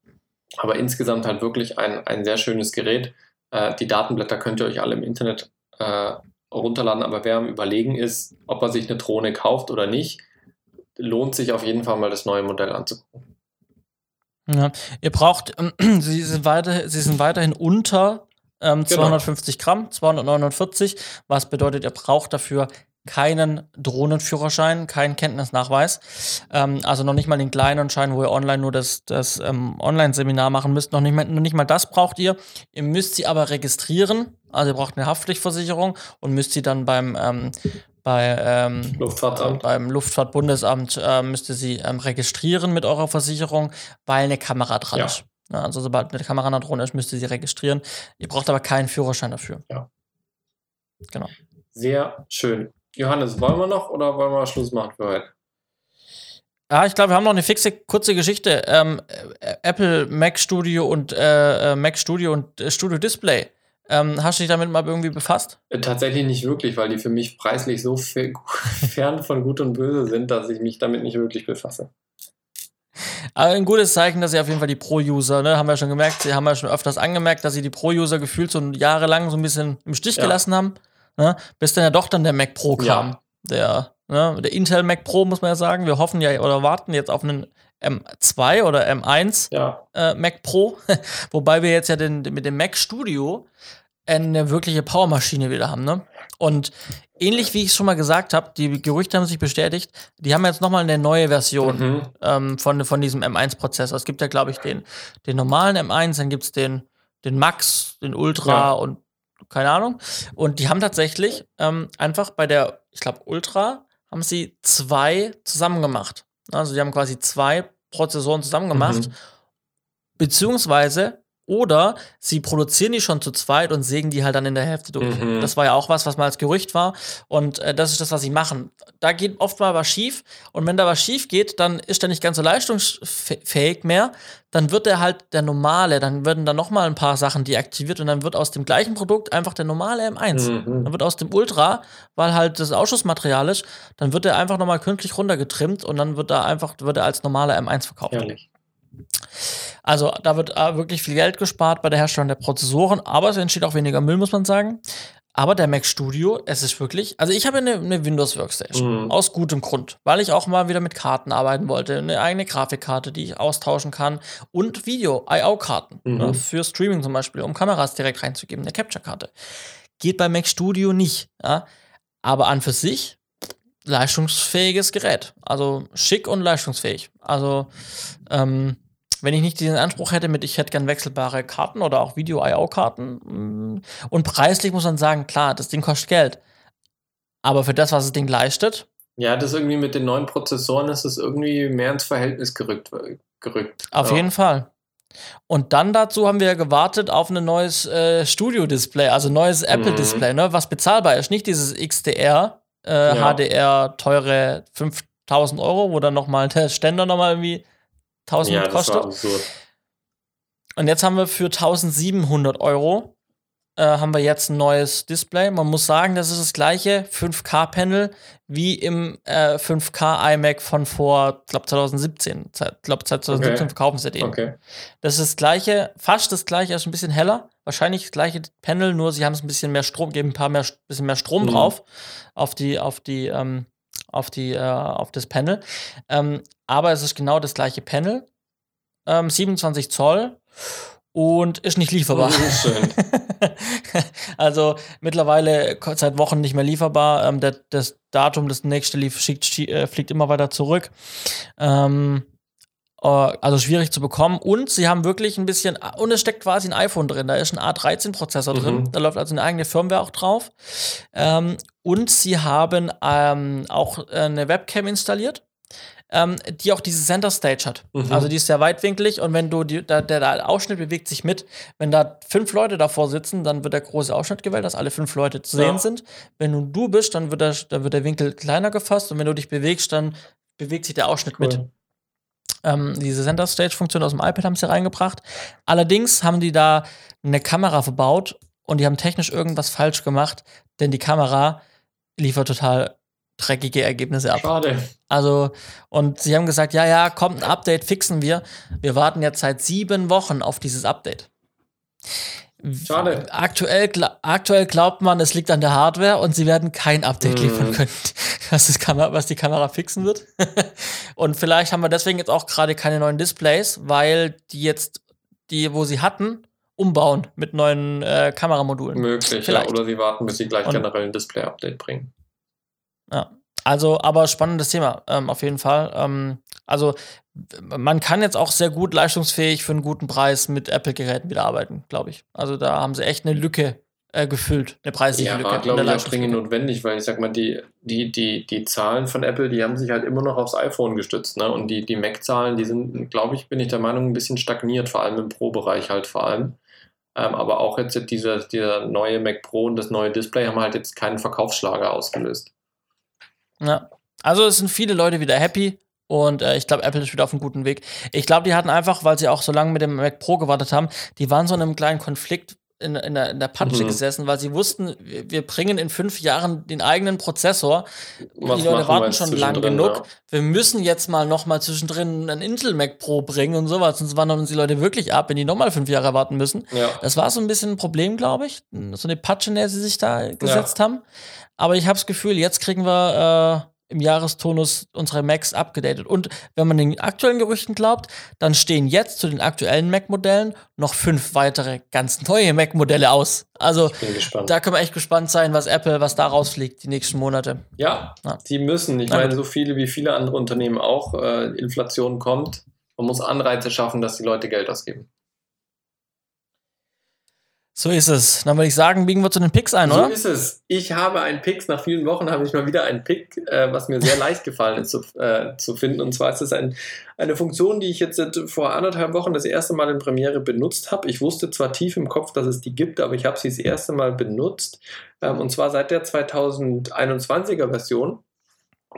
Aber insgesamt halt wirklich ein, ein sehr schönes Gerät. Äh, die Datenblätter könnt ihr euch alle im Internet äh, runterladen, aber wer am Überlegen ist, ob er sich eine Drohne kauft oder nicht, lohnt sich auf jeden Fall mal das neue Modell anzugucken. Ja. Ihr braucht, ähm, sie, sind weiter, sie sind weiterhin unter ähm, Genau. 250 Gramm, 249, was bedeutet, ihr braucht dafür keinen Drohnenführerschein, keinen Kenntnisnachweis. Ähm, also noch nicht mal den kleinen Schein, wo ihr online nur das, das ähm, Online-Seminar machen müsst. Noch nicht, mal, noch nicht mal das braucht ihr. Ihr müsst sie aber registrieren. Also ihr braucht eine Haftpflichtversicherung und müsst sie dann beim ähm, bei, ähm, Luftfahrtamt. beim Luftfahrtbundesamt äh, müsst ihr sie ähm, registrieren mit eurer Versicherung, weil eine Kamera dran Ja. ist. Ja, also sobald eine Kamera an der Drohne ist, müsst ihr sie registrieren. Ihr braucht aber keinen Führerschein dafür. Ja. Genau. Sehr schön. Johannes, wollen wir noch oder wollen wir Schluss machen für heute? Ja, ich glaube, wir haben noch eine fixe, kurze Geschichte. Ähm, äh, Apple Mac Studio und äh, äh, Mac Studio und äh, Studio Display. Ähm, hast du dich damit mal irgendwie befasst? Äh, Tatsächlich nicht wirklich, weil die für mich preislich so fe- fern von Gut und Böse sind, dass ich mich damit nicht wirklich befasse. Aber ein gutes Zeichen, dass sie auf jeden Fall die Pro-User, ne, haben wir schon gemerkt, sie haben ja schon öfters angemerkt, dass sie die Pro-User gefühlt so jahrelang so ein bisschen im Stich Ja. gelassen haben, ne, bis dann ja doch dann der Mac Pro kam. Der, ne, der Intel Mac Pro, muss man ja sagen. Wir hoffen ja oder warten jetzt auf einen M2 oder M1 Ja, äh, Mac Pro, wobei wir jetzt ja den, mit dem Mac Studio eine wirkliche Powermaschine wieder haben, ne? Und ähnlich wie ich es schon mal gesagt habe, die Gerüchte haben sich bestätigt, die haben jetzt nochmal eine neue Version mhm. ähm, von, von diesem M1-Prozessor. Es gibt ja, glaube ich, den, den normalen M1, dann gibt es den, den Max, den Ultra Ja. und keine Ahnung. Und die haben tatsächlich ähm, einfach bei der, ich glaube, Ultra, haben sie zwei zusammen gemacht. Also die haben quasi zwei Prozessoren zusammen gemacht. Mhm. Beziehungsweise, oder sie produzieren die schon zu zweit und sägen die halt dann in der Hälfte durch. Mhm. Das war ja auch was, was mal als Gerücht war. Und äh, das ist das, was sie machen. Da geht oft mal was schief. Und wenn da was schief geht, dann ist der nicht ganz so leistungsfähig mehr. Dann wird er halt der normale. Dann werden da noch mal ein paar Sachen deaktiviert und dann wird aus dem gleichen Produkt einfach der normale M1. Mhm. Dann wird aus dem Ultra, weil halt das Ausschussmaterial ist, dann wird er einfach noch mal künstlich runtergetrimmt und dann wird er einfach wird er als normaler M1 verkauft. Herrlich. Also da wird äh, wirklich viel Geld gespart bei der Herstellung der Prozessoren, aber es entsteht auch weniger Müll, muss man sagen. Aber der Mac Studio, es ist wirklich, also ich habe eine, eine Windows Workstation Mhm. aus gutem Grund, weil ich auch mal wieder mit Karten arbeiten wollte, eine eigene Grafikkarte, die ich austauschen kann und Video IO-Karten Mhm. ne, für Streaming zum Beispiel, um Kameras direkt reinzugeben, eine Capture-Karte. Geht bei Mac Studio nicht, ja? aber an für sich leistungsfähiges Gerät, also schick und leistungsfähig. Also ähm, wenn ich nicht diesen Anspruch hätte mit, ich hätte gern wechselbare Karten oder auch Video-IO-Karten. mm, Und preislich muss man sagen, klar, das Ding kostet Geld. Aber für das, was das Ding leistet, Ja, das irgendwie mit den neuen Prozessoren ist es irgendwie mehr ins Verhältnis gerückt. gerückt. auf ja. jeden Fall. Und dann dazu haben wir ja gewartet auf ein neues äh, Studio-Display, also neues Apple-Display, ne, was bezahlbar ist. Nicht dieses XDR, äh, Ja. HDR, teure 5000 Euro, wo dann nochmal der Ständer nochmal irgendwie 1000 Ja, kostet. Und jetzt haben wir für 1700 Euro äh, haben wir jetzt ein neues Display. Man muss sagen, das ist das gleiche 5K-Panel wie im äh, 5K iMac von vor, glaube 2017. Ich glaube, 2017 Okay. verkaufen sie den. Okay. Das ist das gleiche, fast das gleiche, ist ein bisschen heller. Wahrscheinlich das gleiche Panel, nur sie haben es ein bisschen mehr Strom, geben ein paar mehr, bisschen mehr Strom Mhm. drauf auf die, auf die, ähm, auf die, äh, auf das Panel. Ähm, aber es ist genau das gleiche Panel. Ähm, 27 Zoll. und ist nicht lieferbar. Schön. also mittlerweile seit Wochen nicht mehr lieferbar. Ähm, der, das Datum, das nächste lief, schickt, äh, fliegt immer weiter zurück. Ähm, äh, also schwierig zu bekommen. Und sie haben wirklich ein bisschen, und es steckt quasi ein iPhone drin. Da ist ein A13-Prozessor mhm. drin. Da läuft also eine eigene Firmware auch drauf. Ähm, und sie haben ähm, auch äh, eine Webcam installiert ähm, die auch diese Center Stage hat. Mhm. Also die ist sehr weitwinklig und wenn du die, der, der Ausschnitt bewegt sich mit. Wenn da fünf Leute davor sitzen, dann wird der große Ausschnitt gewählt, dass alle fünf Leute zu sehen ja. sind. Wenn du du bist, dann wird, der, dann wird der Winkel kleiner gefasst und wenn du dich bewegst, dann bewegt sich der Ausschnitt cool. mit. Ähm, diese Center Stage Funktion aus dem iPad haben sie reingebracht. Allerdings haben die da eine Kamera verbaut und die haben technisch irgendwas falsch gemacht, denn die Kamera liefert total dreckige Ergebnisse ab. Schade. Also, und sie haben gesagt, ja, ja, kommt ein Update, fixen wir. Wir warten jetzt seit sieben Wochen auf dieses Update. Schade. Aktuell, aktuell glaubt man, es liegt an der Hardware und sie werden kein Update mm. liefern können, was, das Kamera, was die Kamera fixen wird. und vielleicht haben wir deswegen jetzt auch gerade keine neuen Displays, weil die jetzt, die, wo sie hatten, umbauen mit neuen äh, Kameramodulen. Möglich, ja. Oder sie warten, bis sie gleich und, generell ein Display-Update bringen. Ja. Also, aber spannendes Thema, ähm, auf jeden Fall. Ähm, also, man kann jetzt auch sehr gut leistungsfähig für einen guten Preis mit Apple-Geräten wieder arbeiten, glaube ich. Also, da haben sie echt eine Lücke äh, gefüllt, eine preisliche ja, Lücke. Ja, glaube ich, auch dringend notwendig, weil ich sag mal, die, die, die, die Zahlen von Apple, die haben sich halt immer noch aufs iPhone gestützt, ne? Und die, die Mac-Zahlen, die sind, glaube ich, bin ich der Meinung, ein bisschen stagniert, vor allem im Pro-Bereich halt vor allem. Ähm, aber auch jetzt dieser, dieser neue Mac Pro und das neue Display haben halt jetzt keinen Verkaufsschlager ausgelöst. Ja. Also es sind viele Leute wieder happy und äh, ich glaube, Apple ist wieder auf einem guten Weg. Ich glaube, die hatten einfach, weil sie auch so lange mit dem Mac Pro gewartet haben, die waren so in einem kleinen Konflikt in, in, der, in der Patsche mhm. gesessen, weil sie wussten, wir bringen in fünf Jahren den eigenen Prozessor. Was die Leute warten schon lang genug. Ja. Wir müssen jetzt mal noch mal zwischendrin einen Intel Mac Pro bringen und sowas, sonst wandern uns die Leute wirklich ab, wenn die noch mal fünf Jahre warten müssen. Ja. Das war so ein bisschen ein Problem, glaube ich. So eine Patsche, in der sie sich da gesetzt ja. haben. Aber ich habe das Gefühl, jetzt kriegen wir äh, im Jahrestonus unsere Macs abgedatet. Und wenn man den aktuellen Gerüchten glaubt, dann stehen jetzt zu den aktuellen Mac-Modellen noch fünf weitere ganz neue Mac-Modelle aus. Also da können wir echt gespannt sein, was Apple, was da rausfliegt die nächsten Monate. Ja, ja. die müssen. Ich meine, so viele wie viele andere Unternehmen auch. Äh, Inflation kommt. Man muss Anreize schaffen, dass die Leute Geld ausgeben. So ist es. Dann würde ich sagen, biegen wir zu den Picks ein, oder? So ist es. Ich habe einen Picks. Nach vielen Wochen habe ich mal wieder einen Pick, äh, was mir sehr leicht gefallen ist zu, äh, zu finden. Und zwar ist es ein, eine Funktion, die ich jetzt vor anderthalb Wochen das erste Mal in Premiere benutzt habe. Ich wusste zwar tief im Kopf, dass es die gibt, aber ich habe sie das erste Mal benutzt. Ähm, und zwar seit der 2021er Version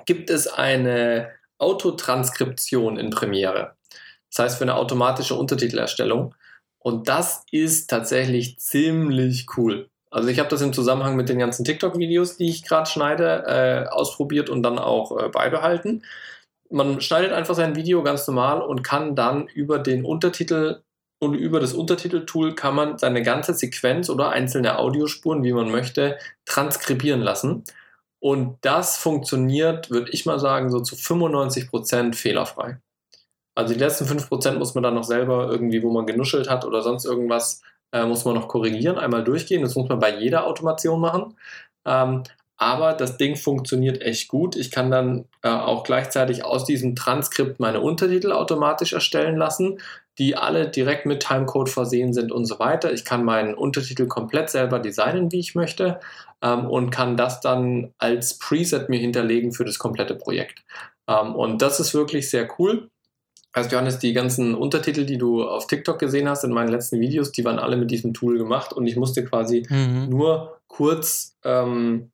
gibt es eine Autotranskription in Premiere. Das heißt für eine automatische Untertitelerstellung. Und das ist tatsächlich ziemlich cool. Also ich habe das im Zusammenhang mit den ganzen TikTok-Videos, die ich gerade schneide, äh, ausprobiert und dann auch äh, beibehalten. Man schneidet einfach sein Video ganz normal und kann dann über den Untertitel und über das Untertiteltool kann man seine ganze Sequenz oder einzelne Audiospuren, wie man möchte, transkribieren lassen. Und das funktioniert, würde ich mal sagen, so zu 95% fehlerfrei. Also die letzten 5% muss man dann noch selber irgendwie, wo man genuschelt hat oder sonst irgendwas, äh, muss man noch korrigieren, einmal durchgehen. Das muss man bei jeder Automation machen. Ähm, aber das Ding funktioniert echt gut. Ich kann dann äh, auch gleichzeitig aus diesem Transkript meine Untertitel automatisch erstellen lassen, die alle direkt mit Timecode versehen sind und so weiter. Ich kann meinen Untertitel komplett selber designen, wie ich möchte, ähm, und kann das dann als Preset mir hinterlegen für das komplette Projekt. Ähm, und das ist wirklich sehr cool. Also Johannes, die ganzen Untertitel, die du auf TikTok gesehen hast in meinen letzten Videos, die waren alle mit diesem Tool gemacht und ich musste quasi mhm. nur kurz, ähm,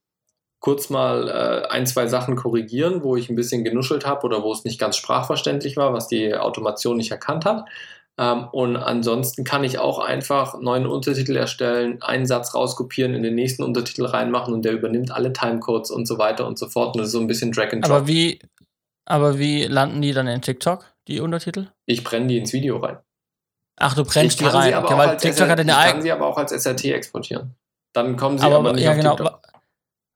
kurz mal äh, ein, zwei Sachen korrigieren, wo ich ein bisschen genuschelt habe oder wo es nicht ganz sprachverständlich war, was die Automation nicht erkannt hat. Ähm, und ansonsten kann ich auch einfach neuen Untertitel erstellen, einen Satz rauskopieren, in den nächsten Untertitel reinmachen und der übernimmt alle Timecodes und so weiter und so fort. Und das ist so ein bisschen Drag and Drop. Aber wie, aber wie landen die dann in TikTok? Die Untertitel? Ich brenne die ins Video rein. Ach, du brennst die rein. Okay, weil TikTok hat eine Ich kann sie aber auch als SRT exportieren. Dann kommen sie aber, aber nicht ja, auf genau, TikTok.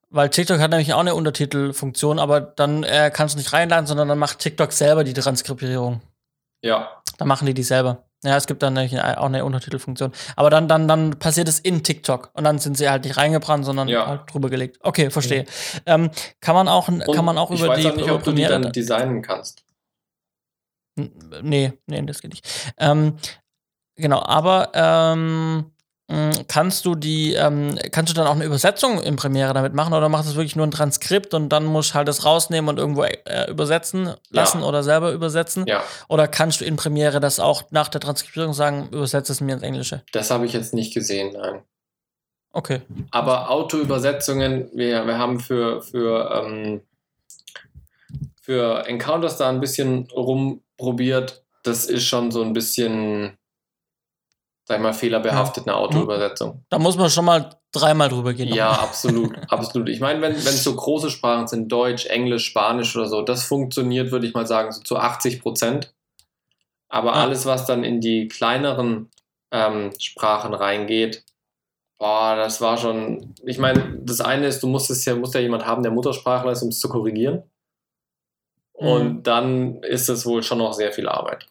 Weil TikTok hat nämlich auch eine Untertitelfunktion, aber dann äh, kannst du nicht reinladen, sondern dann macht TikTok selber die Transkripierung. Ja. Dann machen die die selber. Ja, es gibt dann auch eine Untertitelfunktion. Aber dann, dann, dann passiert es in TikTok und dann sind sie halt nicht reingebrannt, sondern Ja. halt drüber gelegt. Okay, verstehe. Ähm, kann man auch, Und kann man auch ich über weiß die auch nicht, ob du die dann designen kannst. Nee, nee, das geht nicht. Ähm, genau, aber ähm, mh, kannst du die, ähm, kannst du dann auch eine Übersetzung in Premiere damit machen oder machst du wirklich nur ein Transkript und dann musst du halt das rausnehmen und irgendwo äh, übersetzen lassen Ja. oder selber übersetzen? Ja, Oder kannst du in Premiere das auch nach der Transkripierung sagen, übersetze es mir ins Englische? das habe ich jetzt nicht gesehen, nein. Okay. Aber Autoübersetzungen, wir, wir haben für, für, ähm, für Encounters da ein bisschen rumprobiert. Das ist schon so ein bisschen, sag ich mal, fehlerbehaftet, eine Autoübersetzung. Da muss man schon mal dreimal drüber gehen. Ja, absolut, absolut. Ich meine, wenn es so große Sprachen sind, Deutsch, Englisch, Spanisch oder so, das funktioniert, würde ich mal sagen, so zu 80 Prozent. Aber Ja. alles, was dann in die kleineren ähm, Sprachen reingeht, boah, das war schon. Ich meine, das eine ist, du musst es ja, musst ja jemand haben, der Muttersprachler ist, um es zu korrigieren. Und Mhm. dann ist es wohl schon noch sehr viel Arbeit.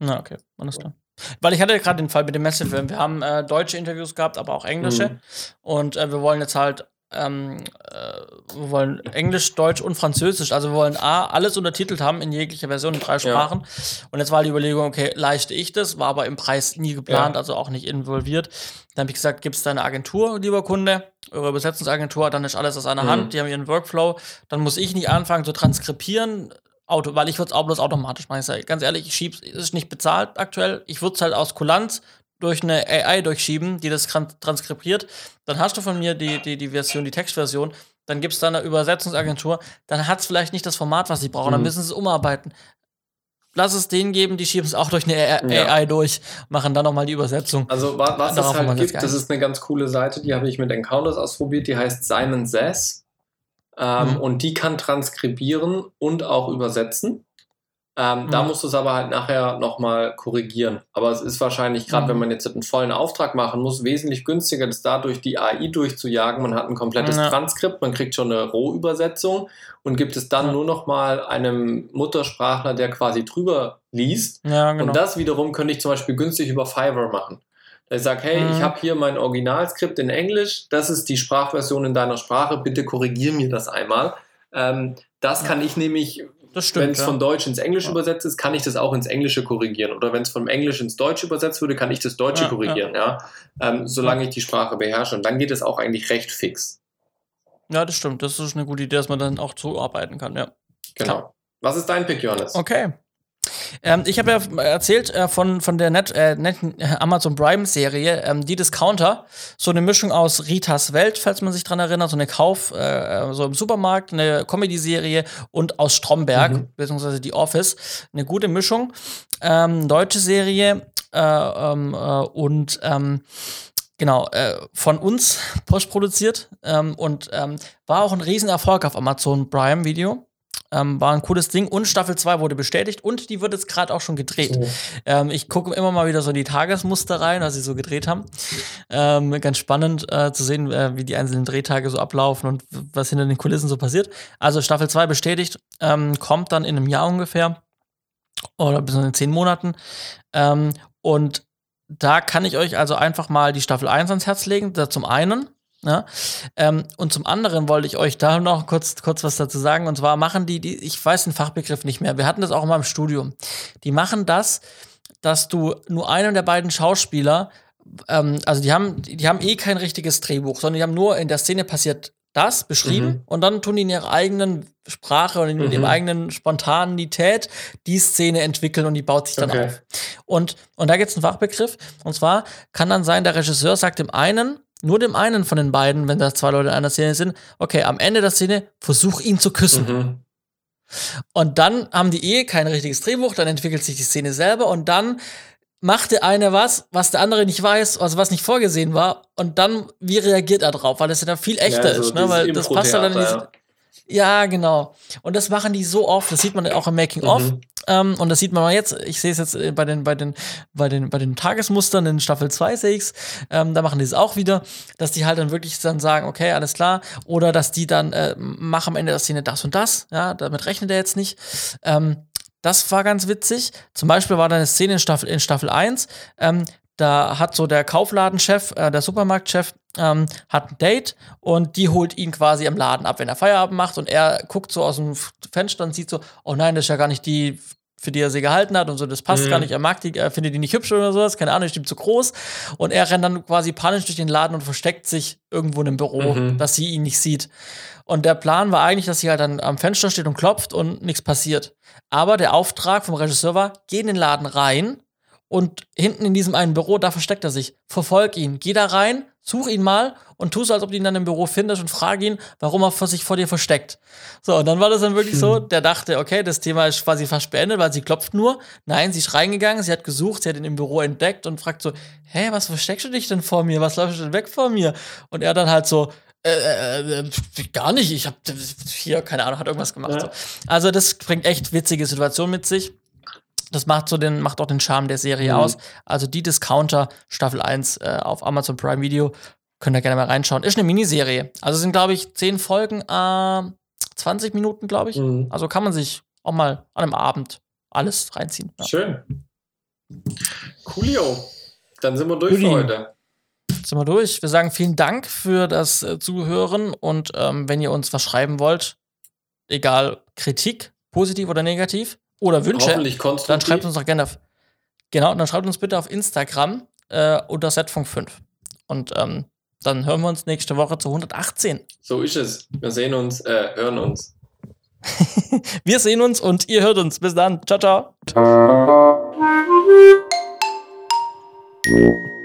Na, okay, alles klar. Weil ich hatte gerade den Fall mit dem Messefilm. Wir haben äh, deutsche Interviews gehabt, aber auch englische. Mhm. Und äh, wir wollen jetzt halt, ähm, äh, wir wollen Englisch, Deutsch und Französisch. Also wir wollen A, alles untertitelt haben in jeglicher Version in drei Sprachen. Und jetzt war die Überlegung, okay, leiste ich das, war aber im Preis nie geplant, Ja. also auch nicht involviert. Dann habe ich gesagt, gibt es da eine Agentur, lieber Kunde, eure Übersetzungsagentur, dann ist alles aus einer Mhm. Hand, die haben ihren Workflow. Dann muss ich nicht anfangen zu transkribieren, Auto, weil ich würde es auch bloß automatisch machen. Ich sag, ganz ehrlich, ich schieb's, es ist nicht bezahlt aktuell. Ich würde es halt aus Kulanz durch eine AI durchschieben, die das tran- transkribiert. Dann hast du von mir die, die, die Version, die Textversion. Dann gibt es da eine Übersetzungsagentur. Dann hat es vielleicht nicht das Format, was sie brauchen. Dann Mhm. müssen sie es umarbeiten. Lass es denen geben, die schieben es auch durch eine AI, Ja. AI durch, machen dann nochmal die Übersetzung. Also wa- was Darauf es halt gibt, das ist eine ganz coole Seite, die habe ich mit Encounters ausprobiert, die heißt Simon Says. Ähm, Mhm. Und die kann transkribieren und auch übersetzen. Ähm, Da Mhm. musst du es aber halt nachher nochmal korrigieren. Aber es ist wahrscheinlich, gerade Mhm. wenn man jetzt einen vollen Auftrag machen muss, wesentlich günstiger, das dadurch die AI durchzujagen. Man hat ein komplettes Ja. Transkript, man kriegt schon eine Rohübersetzung und gibt es dann Ja. nur nochmal einem Muttersprachler, der quasi drüber liest. Ja, genau. Und das wiederum könnte ich zum Beispiel günstig über Fiverr machen. Da ich sage, hey, Mhm. ich habe hier mein Originalskript in Englisch, das ist die Sprachversion in deiner Sprache, bitte korrigier mir das einmal. Ähm, das kann ich nämlich, wenn stimmt. es Ja. von Deutsch ins Englische Ja. übersetzt ist, kann ich das auch ins Englische korrigieren. Oder wenn es vom Englisch ins Deutsche übersetzt würde, kann ich das Deutsche Ja, korrigieren, ja. Ähm, solange ich die Sprache beherrsche. Und dann geht es auch eigentlich recht fix. ja, das stimmt. Das ist eine gute Idee, dass man dann auch zuarbeiten kann, ja. Genau. Was ist dein Pick, Johannes? Okay. Ähm, ich habe ja erzählt äh, von, von der Net, äh, Net, äh, Amazon Prime-Serie, ähm, die Discounter. So eine Mischung aus Ritas Welt, falls man sich dran erinnert, so eine Kauf, äh, so im Supermarkt, eine Comedy-Serie und aus Stromberg, Mhm. beziehungsweise die Office. Eine gute Mischung. Ähm, deutsche Serie äh, ähm, äh, und ähm, Genau, äh, von uns postproduziert ähm, und war auch ein Riesenerfolg auf Amazon Prime Video. Ähm, war ein cooles Ding und Staffel 2 wurde bestätigt und die wird jetzt gerade auch schon gedreht. So. Ähm, ich gucke immer mal wieder so in die Tagesmuster rein, was sie so gedreht haben. Ähm, ganz spannend äh, zu sehen, äh, wie die einzelnen Drehtage so ablaufen und was hinter den Kulissen so passiert. Also Staffel 2 bestätigt, ähm, kommt dann in einem Jahr ungefähr oder bis in zehn Monaten. Ähm, und da kann ich euch also einfach mal die Staffel 1 ans Herz legen. Da zum einen. Ja, ähm, und zum anderen wollte ich euch da noch kurz, kurz was dazu sagen. Und zwar machen die, die, ich weiß den Fachbegriff nicht mehr, wir hatten das auch immer im Studium. Die machen das, dass du nur einen der beiden Schauspieler, ähm, also die haben, die haben eh kein richtiges Drehbuch, sondern die haben nur in der Szene passiert das beschrieben Mhm. und dann tun die in ihrer eigenen Sprache und in Mhm. ihrer eigenen Spontanität die Szene entwickeln und die baut sich dann Okay. auf. Und, und da gibt es einen Fachbegriff. Und zwar kann dann sein, der Regisseur sagt dem einen, nur dem einen von den beiden, wenn da zwei Leute in einer Szene sind, okay, am Ende der Szene versuch ihn zu küssen. Mhm. Und dann haben die eh kein richtiges Drehbuch, dann entwickelt sich die Szene selber und dann macht der eine was, was der andere nicht weiß, also was nicht vorgesehen war. Und dann, wie reagiert er drauf? Weil das ja dann viel echter Ja, so ist, ne? Weil das passt ja dann in diese, ja, genau. Und das machen die so oft. Das sieht man auch im Making-of. Mhm. Ähm, und das sieht man mal jetzt. Ich sehe es jetzt äh, bei den, bei, den, bei, den, bei den Tagesmustern in Staffel 2 sehe ich's. Ähm, da machen die es auch wieder, dass die halt dann wirklich dann sagen, okay, alles klar. Oder dass die dann, äh, mach am Ende der Szene das und das. Ja, damit rechnet er jetzt nicht. Ähm, Das war ganz witzig. Zum Beispiel war da eine Szene in Staffel, in Staffel 1, ähm, da hat so der Kaufladenchef, äh, der Supermarktchef, ähm, hat ein Date und die holt ihn quasi im Laden ab, wenn er Feierabend macht und er guckt so aus dem Fenster und sieht so, oh nein, das ist ja gar nicht die, für die er sie gehalten hat und so, das passt mhm. gar nicht, er mag die, er findet die nicht hübsch oder sowas, keine Ahnung, ist ihm zu groß und er rennt dann quasi panisch durch den Laden und versteckt sich irgendwo in einem Büro, mhm. dass sie ihn nicht sieht. Und der Plan war eigentlich, dass sie halt dann am Fenster steht und klopft und nichts passiert. Aber der Auftrag vom Regisseur war, geh in den Laden rein und hinten in diesem einen Büro, da versteckt er sich. Verfolg ihn, geh da rein, such ihn mal und tu so, als ob du ihn dann im Büro findest und frag ihn, warum er sich vor dir versteckt. So, und dann war das dann wirklich hm. so, der dachte, okay, das Thema ist quasi fast beendet, weil sie klopft nur. Nein, sie ist reingegangen, sie hat gesucht, sie hat ihn im Büro entdeckt und fragt so, hä, was versteckst du dich denn vor mir? Was läufst du denn weg vor mir? Und er dann halt so, äh, äh, äh gar nicht, ich hab hier, keine Ahnung, hat irgendwas gemacht. Ja. So. Also das bringt echt witzige Situationen mit sich. Das macht so den, macht auch den Charme der Serie mhm. aus. Also die Discounter Staffel 1 äh, auf Amazon Prime Video. Könnt ihr gerne mal reinschauen. Ist eine Miniserie. Also sind, glaube ich, 10 Folgen, äh, 20 Minuten, glaube ich. Mhm. Also kann man sich auch mal an einem Abend alles reinziehen. Ja. Schön. Coolio. Dann sind wir durch Coolio. für heute. Sind wir durch. Wir sagen vielen Dank für das äh, Zuhören und ähm, wenn ihr uns was schreiben wollt, egal Kritik, positiv oder negativ, oder Wünsche, dann schreibt uns doch gerne auf, genau, dann schreibt uns bitte auf Instagram äh, unter Setfunk 5. Und ähm, dann hören wir uns nächste Woche zu 118. So ist es. Wir sehen uns, äh, hören uns. wir sehen uns und ihr hört uns. Bis dann. Ciao, ciao.